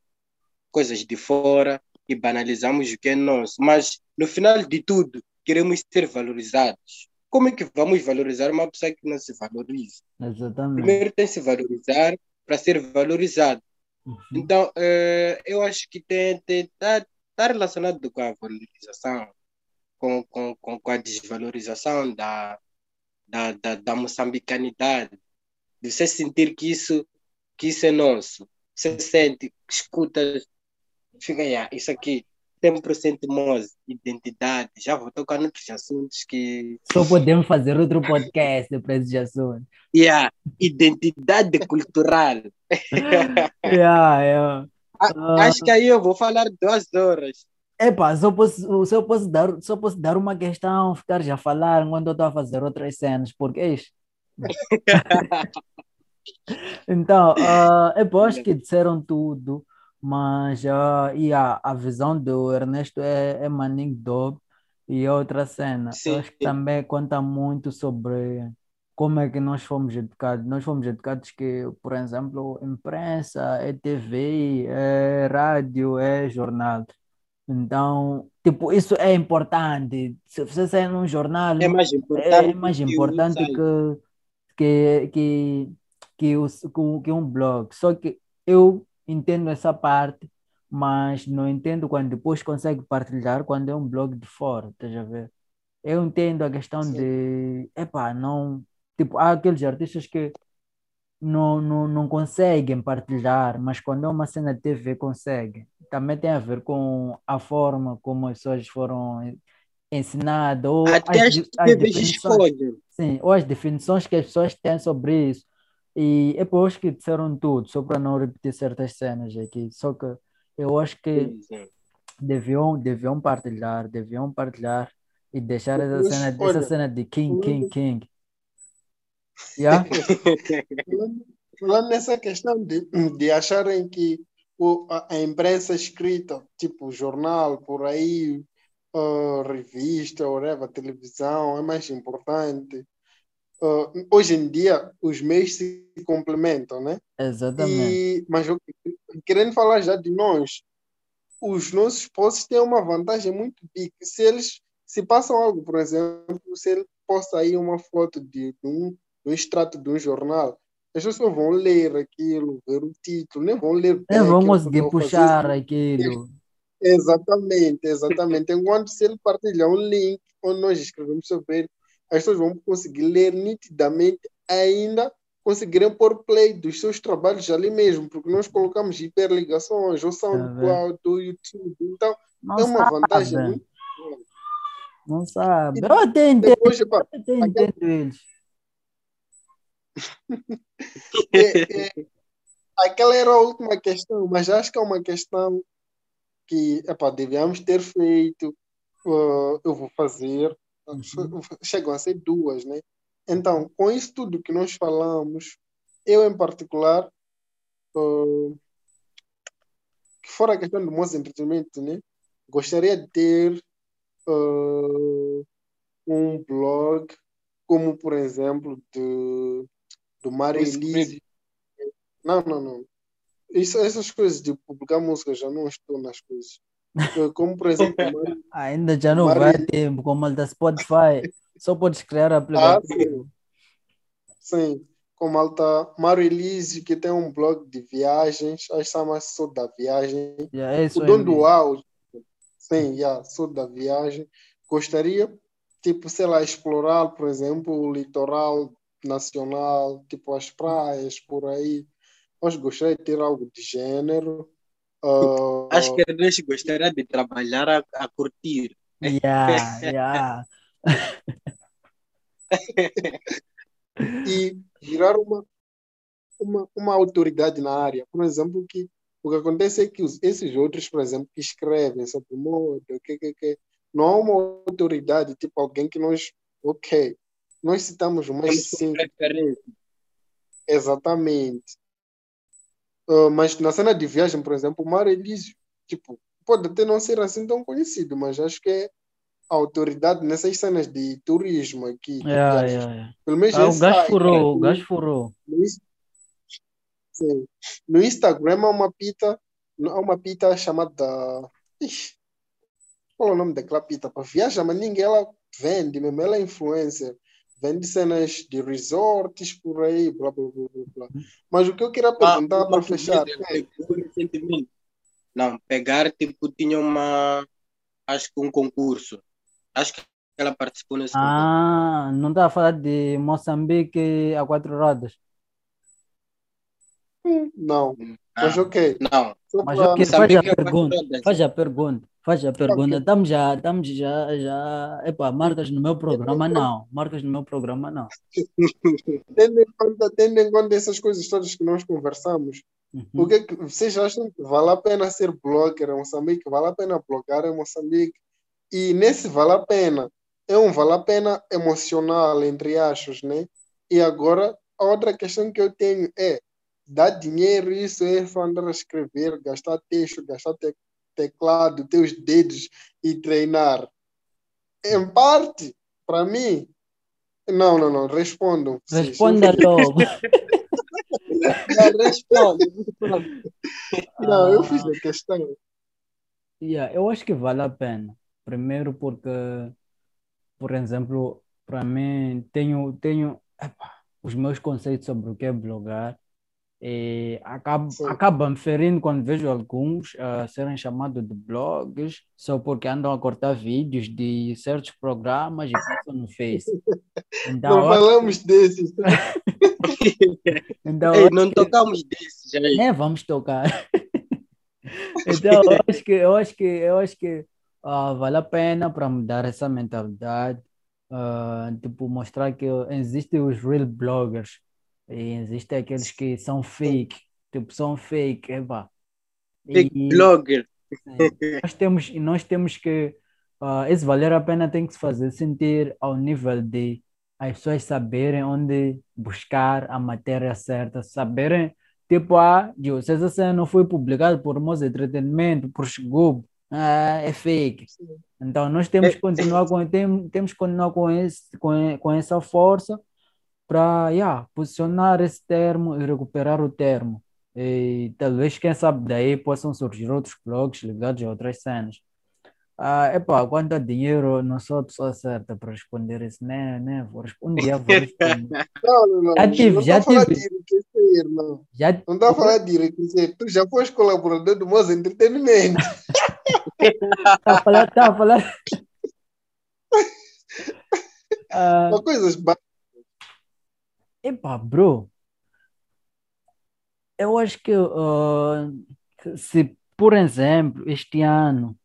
coisas de fora e banalizamos o que é nosso. Mas, no final de tudo, queremos ser valorizados. Como é que vamos valorizar uma pessoa que não se valoriza? Exatamente. Primeiro tem que se valorizar para ser valorizado. Uhum. Então, eh, eu acho que tem está tá relacionado com a valorização, com, com, com a desvalorização da, da, da, da moçambicanidade. De você sentir que isso, que isso é nosso. Você sente, escuta, fica aí, isso aqui, 100% Mose, identidade. Já vou tocar noutros assuntos que. Só podemos fazer outro podcast para esses assuntos. Yeah, identidade cultural. <laughs> Yeah, yeah. Ah. Acho que aí eu vou falar duas horas. Epa, só posso, só posso dar, só posso dar uma questão, ficar já a falar enquanto eu estou a fazer outras cenas, porque é isto. <laughs> Então, epa, eu acho que disseram tudo, mas ah, e a, a visão do Ernesto é, é Manning Dog e outra cena. Eu Sim, acho que também conta muito sobre como é que nós fomos educados. Nós fomos educados que, por exemplo, imprensa, é TV, é rádio, é jornal. Então, tipo, isso é importante. Se você sair num jornal, É mais é importante mais que o importante que, que, que, que, que um blog. Só que eu entendo essa parte, mas não entendo quando depois consegue partilhar quando é um blog de fora, estás a ver? Eu entendo a questão Sim. de, epá, não, tipo, há aqueles artistas que não, não, não conseguem partilhar, mas quando é uma cena de TV conseguem. Também tem a ver com a forma como as pessoas foram ensinadas, ou Até as, as as TVs definições, sim, ou as definições que as pessoas têm sobre isso. E é por isso que disseram tudo, só para não repetir certas cenas aqui. Só que eu acho que Sim, sim. deviam, deviam partilhar, deviam partilhar e deixar essa cena, essa cena de King, King, King. Yeah? <laughs> falando, falando nessa questão de, de acharem que o, a, a imprensa escrita, tipo jornal, por aí, uh, revista, whatever, televisão, é mais importante. Uh, hoje em dia, os meios se complementam, né? Exatamente. E, mas querendo falar já de nós, os nossos posts têm uma vantagem muito big. Se eles se passam algo, por exemplo, se ele posta aí uma foto de, de um, um extrato de um jornal, as pessoas vão ler aquilo, ver o título, nem vão ler. Nem vão conseguir puxar aquilo. Exatamente, exatamente. Enquanto se ele partilhar um link onde nós escrevemos sobre ele, as pessoas vão conseguir ler nitidamente, ainda conseguirem pôr play dos seus trabalhos ali mesmo, porque nós colocamos hiperligações, ou SoundCloud, do YouTube, então Não é uma vantagem sabe. muito grande. Não sabe. Eu até entendo, Depois, eu até entendo eles. É- é- aquela era a última questão, mas acho que é uma questão que epá, devíamos ter feito. uh, eu vou fazer. Chegam a ser duas, né? Então, com isso tudo que nós falamos, eu em particular, uh, que fora a questão do moço entretenimento, né? Gostaria de ter uh, um blog, como por exemplo, de, do Mário Um script. Elise. Não, não, não. Isso, essas coisas de publicar música já não estou nas coisas. Como por exemplo, o Mário <laughs> Ainda já não Mário- vai tempo, como ele da Spotify. Só podes criar aplicativo. Sim, com Malta Mário Elise, que tem um blog de viagens, acho que chama Sou da Viagem. Já é isso O dono do mesmo. auge, sim, yeah, Sou da Viagem. Gostaria, tipo, sei lá, explorar, por exemplo, o litoral nacional, tipo as praias, por aí. Mas gostaria de ter algo de gênero. Ah, Acho que a gente gostaria de trabalhar a, a curtir. <laughs> Yeah, yeah. <laughs> e virar uma, uma, uma autoridade na área. Por exemplo, que o que acontece é que os, esses outros, por exemplo, que escrevem sobre moda, que, que, que, não há uma autoridade, tipo alguém que nós, ok, nós citamos mais cinco, exatamente. Ah, mas na cena de viagem, por exemplo, o Mário Elísio, tipo, pode até não ser assim tão conhecido, mas acho que é a autoridade nessas cenas de turismo aqui. Yeah, yeah, yeah. Pelo menos Ah, o gajo furou, o gajo furou. Sim. No Instagram há uma pita, há uma pita chamada. Ixi, qual é o nome daquela pita? Pá, Viaja, mas ninguém ela vende mesmo, ela é influencer. Vende cenas de resorts por aí, blá blá blá blá. blá. Mas o que eu queria Ah, perguntar uma para fechar é. Não, pegar, tipo, tinha uma. Acho que um concurso. Acho que ela participou nesse concurso. Ah, não está a falar de Moçambique a quatro rodas. Não, mas Ah, ok. não. Mas pra- ok, faz a pergunta. Faz a pergunta. Faz a pergunta. Estamos já, estamos já, já. Epá, marcas no meu programa não. Marcas no meu programa não. <laughs> Tendo em conta, tendo em conta essas coisas todas que nós conversamos, Uhum. O que é que vocês acham que vale a pena ser blogger em Moçambique? Vale a pena blogar em Moçambique? E nesse vale a pena, é um vale a pena emocional, entre aspas, né? E agora, a outra questão que eu tenho é, dar dinheiro, isso é andar a escrever, gastar texto, gastar te- teclado, ter os dedos e treinar. Em parte, para mim, não, não, não, respondam. Responda logo. <laughs> Não, responde. Não, eu fiz a questão. Yeah, eu acho que vale a pena. Primeiro porque, por exemplo, para mim, tenho, tenho epá, os meus conceitos sobre o que é blogar e Sim. acaba ferindo quando vejo alguns a serem chamados de blogs só porque andam a cortar vídeos de certos programas e passam no Face. Então, Não falamos desses. <laughs> então, Ei, não que- tocamos desses aí. nem vamos tocar. <laughs> Então, eu acho que eu acho que eu acho que ah, vale a pena para mudar essa mentalidade, ah, tipo mostrar que existem os real bloggers e existem aqueles que são fake, tipo são fake, epá. Big E- blogger. Sim. Nós temos, nós temos que, ah, esse valer a pena tem que se fazer sentir ao nível de as pessoas saberem onde buscar a matéria certa, saberem, tipo, ah, se essa cena não foi publicada por Moça Entretenimento, por Shigubo, ah, é fake. Então nós temos que continuar com, tem, temos continuar com, esse, com, com essa força para yeah, posicionar esse termo e recuperar o termo. E talvez, quem sabe, daí possam surgir outros blogs ligados a outras cenas. Ah, epá, quanto a dinheiro, não sou a pessoa certa para responder isso, né? né? Vou responder, um dia vou responder. <laughs> Não, não, não. Já tive, não já está tive. de enriquecer, não. Já Não está a falar de enriquecer. Tu já foste colaborador do Moza Entretenimento. <laughs> tá a falar, tá a falar. <laughs> Ah, São coisas ba- epá, bro, eu acho que que se, por exemplo, este ano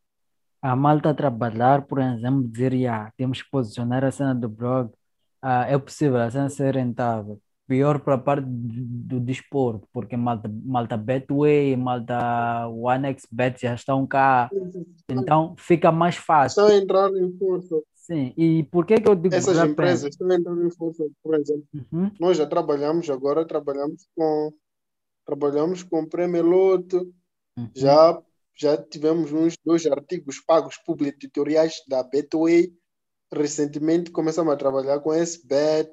a malta trabalhar, por exemplo, dizer, yeah, temos que posicionar a cena do blog, ah, é possível a cena ser rentável. Pior para a parte do, do desporto, porque malta, malta Betway, malta OneXBet já estão cá, então fica mais fácil. estão a entrar em força. Sim, e por que que eu digo Essas empresas entrar em força. Por exemplo, Uhum, nós já trabalhamos, agora trabalhamos com trabalhamos com Prêmio Loto, uhum. já já tivemos uns dois artigos pagos publicitoriais da Betway. Recentemente começamos a trabalhar com esse Bet.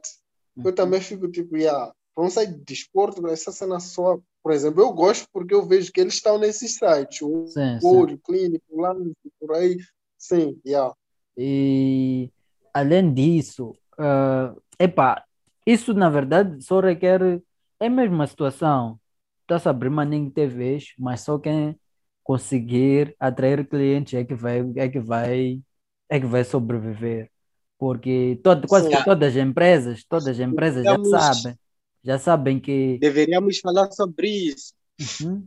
Eu Uhum. também fico tipo, yeah, para um site de desporto, essa cena só. Por exemplo, eu gosto porque eu vejo que eles estão nesses sites, o Sim, sim. Olho, Clínico, Lance, por aí. Sim, yeah. E além disso, ah, epá, isso na verdade só requer, é a mesma situação. Está-se abrir maninho TVs, mas só quem conseguir atrair clientes é que vai, é que vai, é que vai sobreviver. Porque todo, quase que todas as empresas, todas as empresas já Deveríamos- sabem, já sabem que Deveríamos falar sobre isso. Uhum.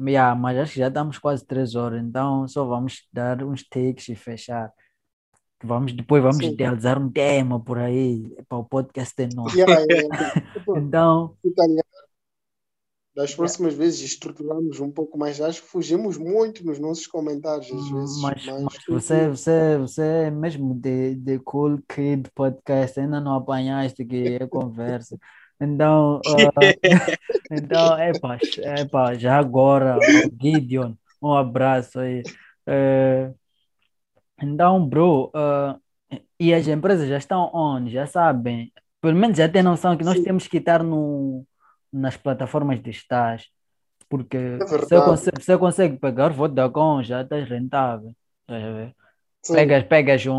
Yeah, mas acho que já estamos quase três horas, então só vamos dar uns takes e fechar. Vamos, depois vamos Sim. idealizar um tema por aí para o podcast é nosso. Yeah, yeah. Tipo, Então, fica ali. Das próximas vezes estruturamos um pouco mais. Acho que fugimos muito nos nossos comentários às vezes. mas, mas mas você, você, você é mesmo de, de Cool Kid Podcast, ainda não apanhaste que é <laughs> conversa. Então, ah, <laughs> então epa, epa, já agora, Gideon, um abraço aí. Eh, então, bro, ah, e as empresas já estão onde? Já sabem, pelo menos já têm noção que nós Sim. temos que estar no, nas plataformas digitais, porque É você verdade. consegue, você consegue pegar Vodacom, já estás rentável. Estás a ver? Sim. Pegas, pegas um,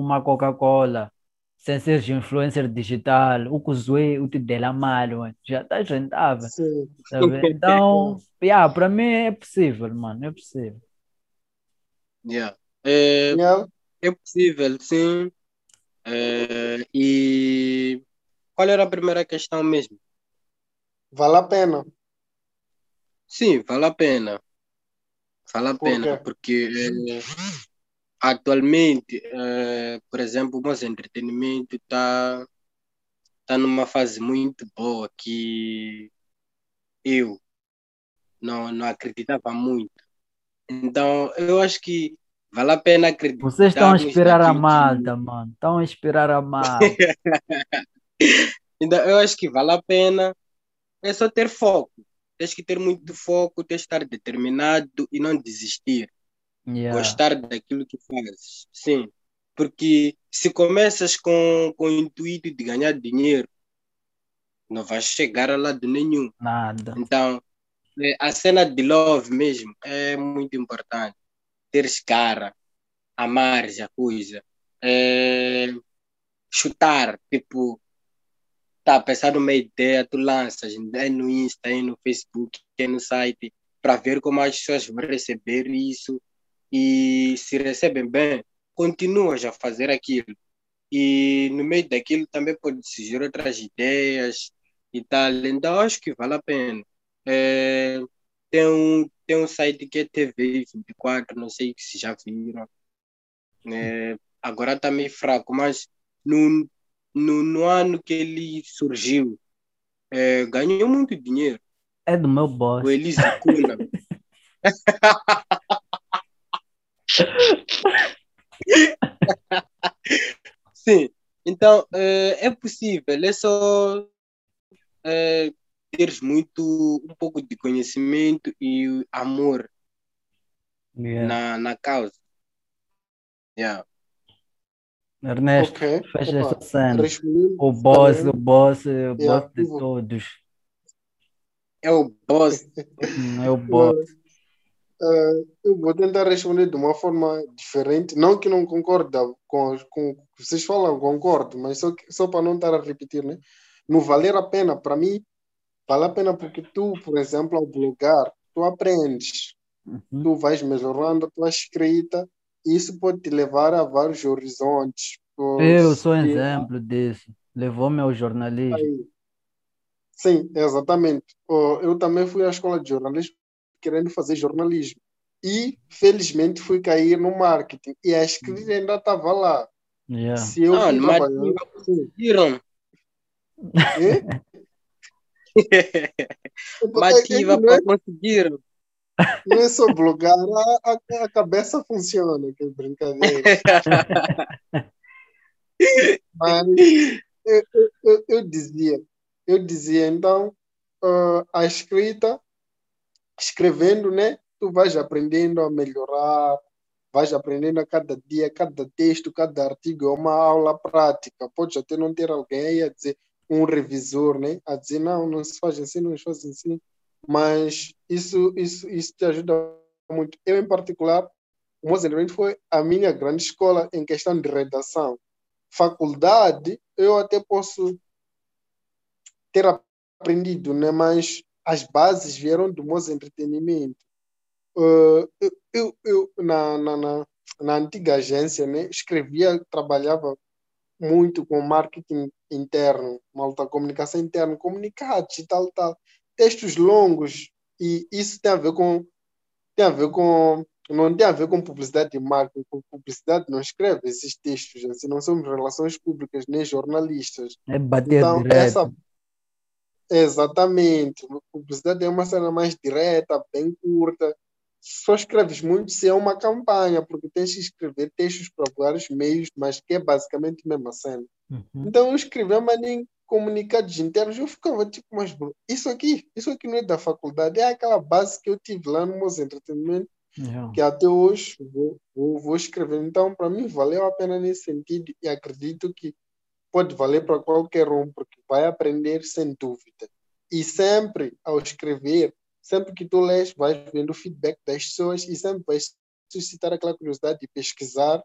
uma Coca-Cola, sem seres influencer digital, o Kuzue, o Tidela Malo, já estás rentável. Sim. Tá? <laughs> Então, yeah, para mim é possível, mano, é possível. Yeah. É, Yeah. é possível, sim. É, e qual era a primeira questão mesmo? Vale a pena. Sim, vale a pena. Vale a Por pena, quê? porque é, atualmente, é, por exemplo, o nosso entretenimento está tá numa fase muito boa que eu não, não acreditava muito. Então, eu acho que vale a pena Vocês estão a inspirar a que- malta, mano. Estão a inspirar a malta. <laughs> Então, eu acho que vale a pena. É só ter foco. Tens que ter muito foco, tens que estar determinado e não desistir. Yeah. Gostar daquilo que fazes. Sim. Porque se começas com, com o intuito de ganhar dinheiro, não vais chegar a lado nenhum. Nada. Então, é, a cena de love mesmo é muito importante. Teres cara, amares a coisa. É, chutar, tipo, tá, pensar numa ideia, tu lanças, é no Insta, é no Facebook, é no site, para ver como as pessoas vão receber isso. E se recebem bem, continuas a fazer aquilo. E no meio daquilo também pode surgir outras ideias e tal. Então, acho que vale a pena. É, tem, um, tem um site que é TV24, não sei se já viram. É, agora está meio fraco, mas no, no, no ano que ele surgiu, é, ganhou muito dinheiro. É do meu boss. O Elise Cuna. <laughs> Sim, então é, é possível, é só é, teres muito, um pouco de conhecimento e amor Yeah. na, na causa. Yeah. Ernesto, Ok. fecha Opa, esta cena. O boss, também, o boss, o boss Yeah, de eu vou- todos. É o boss. Hum, É o boss. <laughs> eh, eu vou tentar responder de uma forma diferente. Não que não concorda com, com o que vocês falam, concordo, mas só, que- só para não estar a repetir, né? Não valer a pena, para mim, vale a pena porque tu, por exemplo, ao blogar, tu aprendes, Uhum. tu vais melhorando a tua escrita, e isso pode te levar a vários horizontes. Eu sou um exemplo disso. Levou-me ao jornalismo. Aí. Sim, exatamente. Eu também fui à escola de jornalismo querendo fazer jornalismo. E, felizmente, fui cair no marketing. E a escrita ainda estava lá. Yeah. Se eu Não, mas trabalhando... Sim. conseguiram. É? <laughs> Mativa que não, é, para conseguiram. <laughs> não é só blogar, a, a, a cabeça funciona, que brincadeira. <laughs> Mas eu, eu, eu, dizia, eu dizia, então, ah, a escrita, escrevendo, né? Tu vais aprendendo a melhorar, vais aprendendo a cada dia, cada texto, cada artigo é uma aula prática. Pode até não ter alguém aí a dizer, um revisor, né? A dizer, não, não se faz assim, não se faz assim. Mas isso, isso, isso te ajuda muito. Eu, em particular, o Mozambique foi a minha grande escola em questão de redação. Faculdade, eu até posso ter aprendido, né? Mas as bases vieram do Moza Entretenimento. Uh, eu, eu, na, na, na, na antiga agência, né? Escrevia, trabalhava muito com marketing interno, malta, comunicação interna, comunicados e tal, tal. Textos longos, e isso tem a ver com. Tem a ver com. Não tem a ver com publicidade e marketing, com publicidade não escreve esses textos, assim, não somos relações públicas nem jornalistas. É bater Então, direto. essa. Exatamente. Publicidade é uma cena mais direta, bem curta. Só escreves muito se é uma campanha, porque tens que escrever textos para vários meios, mas que é basicamente a mesma cena. Uhum. Então eu escrevia, mas em comunicados internos, eu ficava tipo, mas bro, isso aqui, isso aqui não é da faculdade, é aquela base que eu tive lá no Moza Entretenimento, Yeah. que até hoje vou, vou, vou escrever. Então, para mim, valeu a pena nesse sentido e acredito que pode valer para qualquer um, porque vai aprender sem dúvida. E sempre, ao escrever, sempre que tu lês, vais vendo o feedback das pessoas e sempre vais suscitar aquela curiosidade de pesquisar,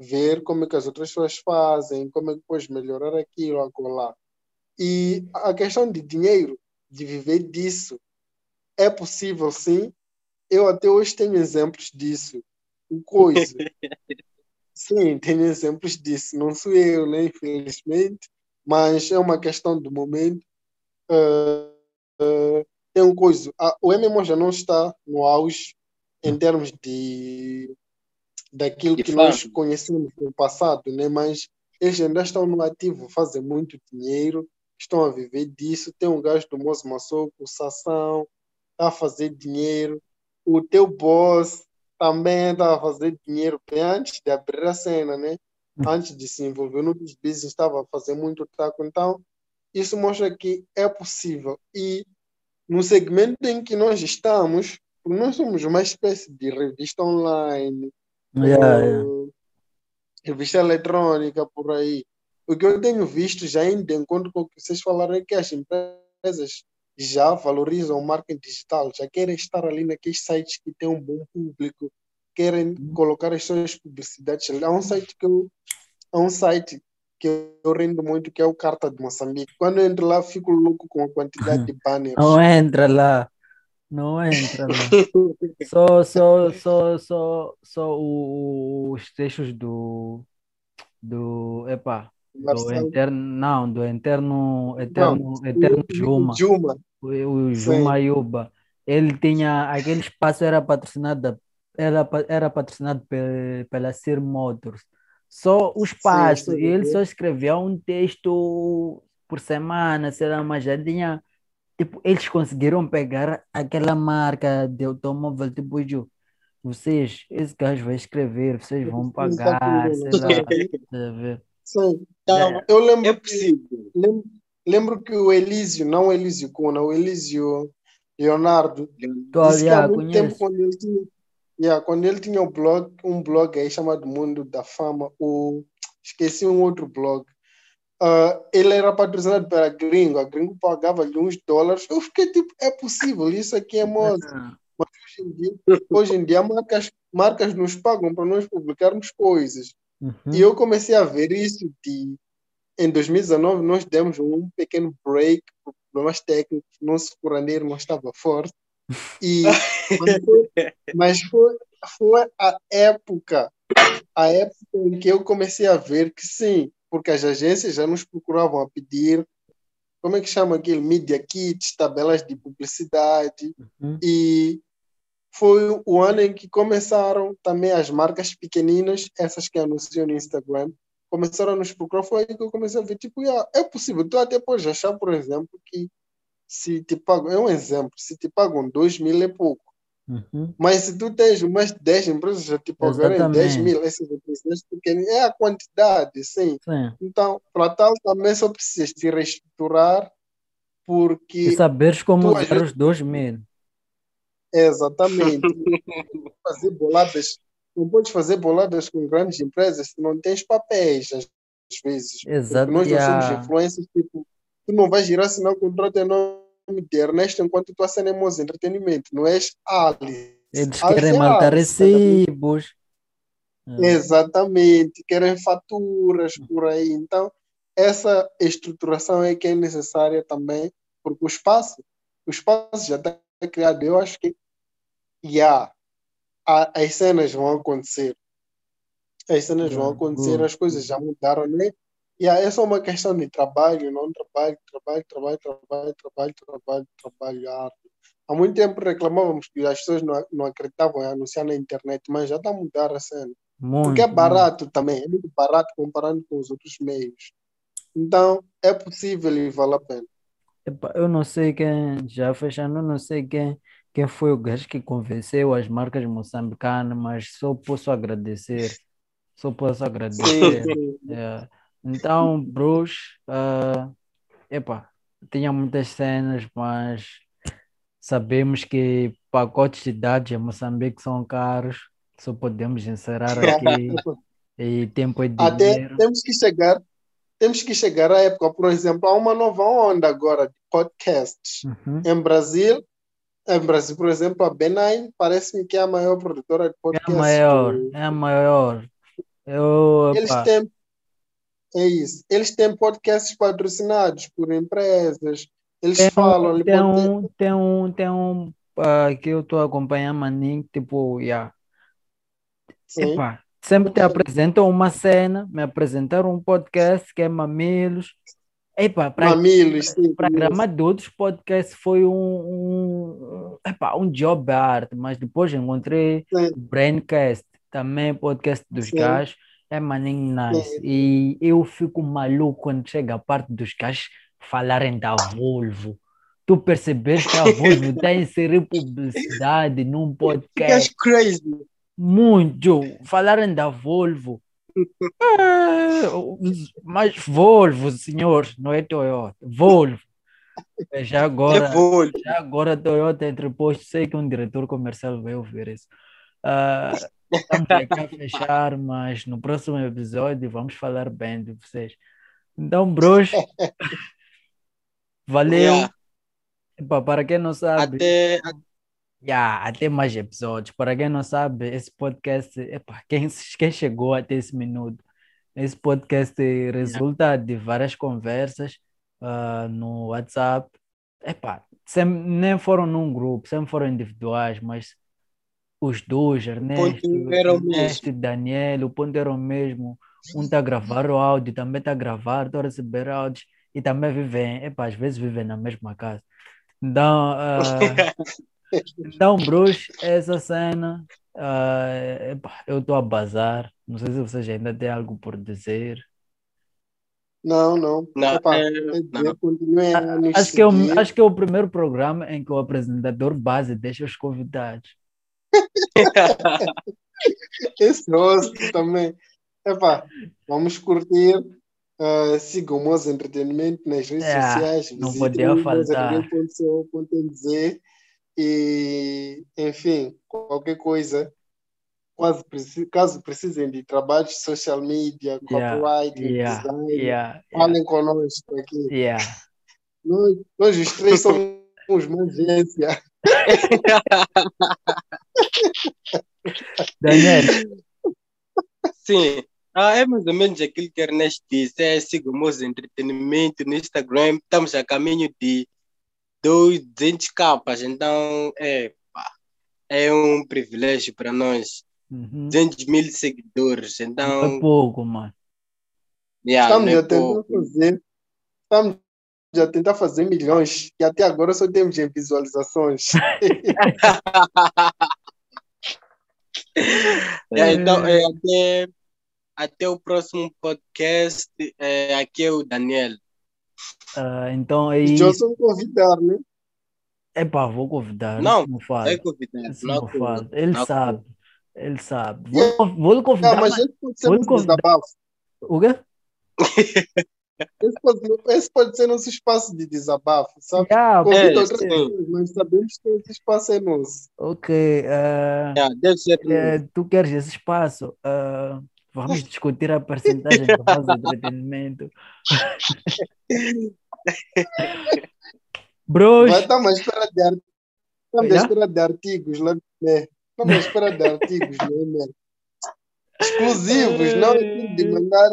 ver como é que as outras pessoas fazem, como é que podes melhorar aquilo, acolá. E a questão de dinheiro, de viver disso, é possível sim. Eu até hoje tenho exemplos disso. O coisa. <laughs> Sim, tenho exemplos disso. Não sou eu, né, infelizmente, mas é uma questão do momento. Uh, uh, tem um coisa. Ah, o MMO já não está no auge em termos de daquilo que nós conhecemos no passado, né? Mas eles ainda estão no ativo, fazem muito dinheiro, estão a viver disso. Tem um gajo do Moço Maçoco, o Sassão, está a fazer dinheiro. O teu boss também está a fazer dinheiro bem antes de abrir a cena, né? Antes de se envolver no business, estava a fazer muito taco. Então, isso mostra que é possível. E no segmento em que nós estamos, nós somos uma espécie de revista online, Yeah, yeah. revista eletrônica por aí. O que eu tenho visto já de encontro com o que vocês falaram é que as empresas já valorizam o marketing digital, já querem estar ali naqueles sites que têm um bom público, querem colocar as suas publicidades. Há um site que eu, há um site que eu rendo muito, que é o Carta de Moçambique. Quando eu entro lá, fico louco com a quantidade <laughs> de banners. Não entra lá. Não entra lá. <laughs> Só, só, só, só, só o- os textos do, do, epa, do interno, não, do interno, eterno, Não, eterno Juma, Juma. o, Sim. Juma Yuba. Ele tinha, aquele espaço era patrocinado, era, era patrocinado pe- pela Sir Motors. Só o espaço, sim, e ele só escrevia um texto por semana, sei lá, mas já tinha Tipo, eles conseguiram pegar aquela marca de automóvel, tipo, Ju, vocês, esse gajo vai escrever, vocês vão pagar, tá sei lá, tá? Sim. Então, Eu lembro é que possível. Lembro, lembro que o Elísio, não o Elísio Cuna, o Elísio Leonardo, Tô, disse que há yeah, muito tempo, quando ele tinha, Yeah, quando ele tinha um blog, um blog aí chamado Mundo da Fama, o esqueci um outro blog. Ah, ele era patrocinado pela Gringo, a Gringo pagava-lhe uns dólares. Eu fiquei tipo, é possível, isso aqui é moça. Ah, Hoje em dia, hoje em dia marcas, marcas nos pagam para nós publicarmos coisas. uhum. E eu comecei a ver isso de em 2019 nós demos um pequeno break por problemas técnicos, nosso curandeiro não estava forte. E mas mas foi, foi a época, a época em que eu comecei a ver que sim, porque as agências já nos procuravam a pedir como é que chama aquilo? Media kits, tabelas de publicidade. Uhum. E foi o ano em que começaram também as marcas pequeninas, essas que anunciam no Instagram, começaram a nos procurar. Foi aí que eu comecei a ver, tipo, yeah, é possível. Tu até podes achar, por exemplo, que se te pagam, é um exemplo, se te pagam 2 mil é pouco. Uhum. Mas se tu tens umas 10 empresas já te pagarem 10 Exatamente. mil, essas empresas pequenas, é a quantidade, sim. Sim. Então, para tal, também só precisas te reestruturar, porque E saberes como usar vezes- os dois mil. Exatamente. <laughs> fazer boladas, não podes fazer boladas com grandes empresas se não tens papéis, às vezes. Exato. Porque nós não somos influencers, tipo, tu não vais girar assinar o contrato em nome de Ernesto enquanto tu assinamos entretenimento, não és Alice. Eles Alice querem é ligado? recibos. Ah, Exatamente, querem faturas por aí. Então, essa estruturação é que é necessária também, porque o espaço, o espaço já está criado. Eu acho que já a- as cenas vão acontecer. As cenas vão Yeah, acontecer, as coisas já mudaram, né? E aí é uma questão de trabalho, não trabalho, trabalho, trabalho, trabalho, trabalho, trabalho, trabalhar. Há muito tempo reclamávamos que as pessoas não, não acreditavam em anunciar na internet, mas já está a mudar a cena. Muito, Porque é muito. barato também, é muito barato comparando com os outros meios. Então, é possível e vale a pena. Epá, eu não sei quem, já fechando, eu não sei quem, quem foi o gajo que convenceu as marcas moçambicanas, mas só posso agradecer. Só posso Sim, agradecer. sim. <laughs> É. Então, Bruce, ah, epá, tinha muitas cenas, mas sabemos que pacotes de dados em Moçambique são caros, só podemos encerrar <laughs> aqui e tempo é Até dinheiro. temos que chegar, temos que chegar à época, por exemplo, há uma nova onda agora de podcasts. Uhum. Em Brasil, em Brasil, por exemplo, a B9 parece-me que é a maior produtora de É a podcasts maior, do, é a maior. Eu, Eles têm, é isso, eles têm podcasts patrocinados por empresas, eles Tem falam, ele tem ter, um, tem um, tem um ah, que eu estou acompanhando, maninho, tipo, yeah. sim, Epá, sempre te apresentam uma cena, me apresentaram um podcast que é Mamilos. Epá, para mamilos, sim, gramar de outros podcasts foi um, um, epá, um job art, mas depois encontrei Sim, o Braincast, também podcast dos sim, gajos, é maninho nice. sim. E eu fico maluco quando chega a parte dos gajos falarem da Volvo. Tu percebes que a Volvo está a inserir publicidade num podcast. Ficas crazy. Muito. Falarem da Volvo. É, mas Volvo, senhor, não é Toyota. Volvo. É, Já É agora, vôlei. já agora Toyota entreposto, sei que um diretor comercial vai ouvir isso. Ah, estamos aqui a fechar, mas no próximo episódio vamos falar bem de vocês. Então, bros, <laughs> valeu. Yeah. Epá, para quem não sabe, Até, já, até mais episódios. Para quem não sabe, esse podcast, epá, quem, quem chegou até esse minuto, esse podcast resulta de várias conversas ah, no WhatsApp. Sempre, nem foram num grupo, sempre foram individuais, mas os dois, o Ernesto, ponto era o Ernesto e. Daniel, o ponto era o mesmo. Um está a gravar o áudio, também está a gravar, está a receber áudios e também vivem, epá, às vezes vivem na mesma casa. Então, ah, <laughs> então, Bruce, essa cena, ah, epá, eu estou a bazar. Não sei se vocês ainda têm algo por dizer. Não, não. Não, é, não. dizer, continuem a A- nos Acho que, é o, acho que é o primeiro programa em que o apresentador base deixa os convidados. <laughs> Esse rosto também. Epá, vamos curtir. ah, sigam o Moz Entretenimento nas redes É, sociais. não podia faltar. mozarreview.co.nz e, enfim, qualquer coisa, quase caso precisem de trabalhos de social media, Yeah, copyright, Yeah, design, yeah, yeah, falem conosco aqui. yeah. Nós, nós os três somos <laughs> uma agência. <laughs> Daniel, Sim. Ah, é mais ou menos aquilo que Ernesto disse. É seguimos entretenimento no Instagram. Estamos a caminho de 200 capas. Então, é, pá, é um privilégio para nós. uhum. 200 mil seguidores. Não é Então, pouco, mano. yeah, Estamos é a tentar pouco. fazer. Estamos a tentar fazer milhões, que até agora só temos em visualizações. <laughs> <laughs> É, então, é, até, até o próximo podcast. É, aqui é o Daniel. Ah, então é E isso. Johnson convidar, né? Epá, vou convidar. Não, não É fala. convidado. Isso não não. Ele não sabe. Ele sabe. Vou, vou lhe convidar. Não, mas pode ser Vou convidar. desabafo. O quê? <laughs> Esse pode, esse pode ser nosso espaço de desabafo, sabe? Yeah, É, pessoas, mas sabemos que esse espaço é nosso. ok. ah, Yeah, deve ser. eh, tu queres esse espaço? Ah, vamos discutir a percentagem do vosso entretenimento. <laughs> Bros, Vai estar à espera de, ar- estamos à Yeah? espera de artigos né? Estamos à espera de artigos né? Exclusivos, não de mandar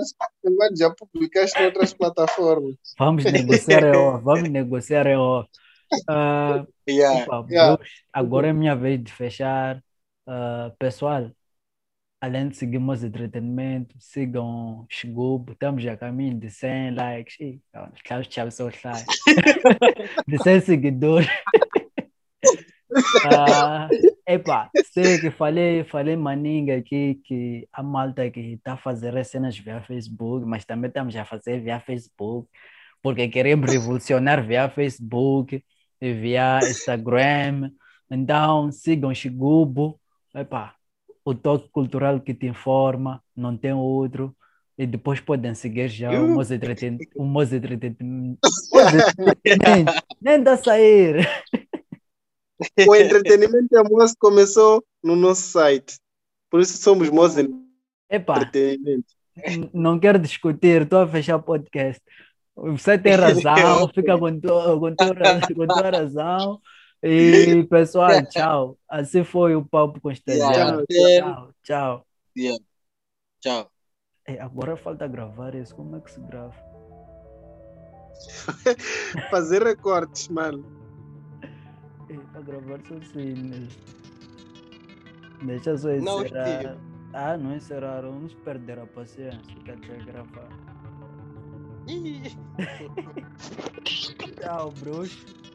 agora já publicaste em outras plataformas. vamos negociar em off. Vamos negociar em off. Ah, Yeah. Opa, Yeah. agora é minha vez de fechar. Ah, pessoal, além de seguirmos entretenimento, sigam Xgubo. Estamos a caminho de 100 likes. Ih, Tchau, tchau, só sai. <laughs> De 100 seguidores. <laughs> Ah, epa, sei que falei, falei maninga aqui que a malta que está a fazer as cenas via Facebook, mas também estamos a fazer via Facebook, porque queremos revolucionar via Facebook via Instagram. Então, sigam Xigubo, epa, o toque cultural que te informa, não tem outro. E depois podem seguir já o Moz <laughs> Entretenimento. Nem dá sair. O <laughs> entretenimento é moço começou no nosso site. Por isso somos Moz Epa, Entretenimento. não quero discutir, estou a fechar o podcast. Você tem razão, <laughs> fica com, tu, com, com tua razão. E <laughs> pessoal, tchau. Assim foi o papo com. Yeah. Tchau, tchau. Yeah. Tchau. Ei, agora falta gravar isso. Como é que se grava? Fazer recortes, mano. Para gravar né? Deixa só Não, encerrar. Ah, não encerrar. Vamos perder a paciência. Fica até gravar. <laughs> Tchau, bruxo.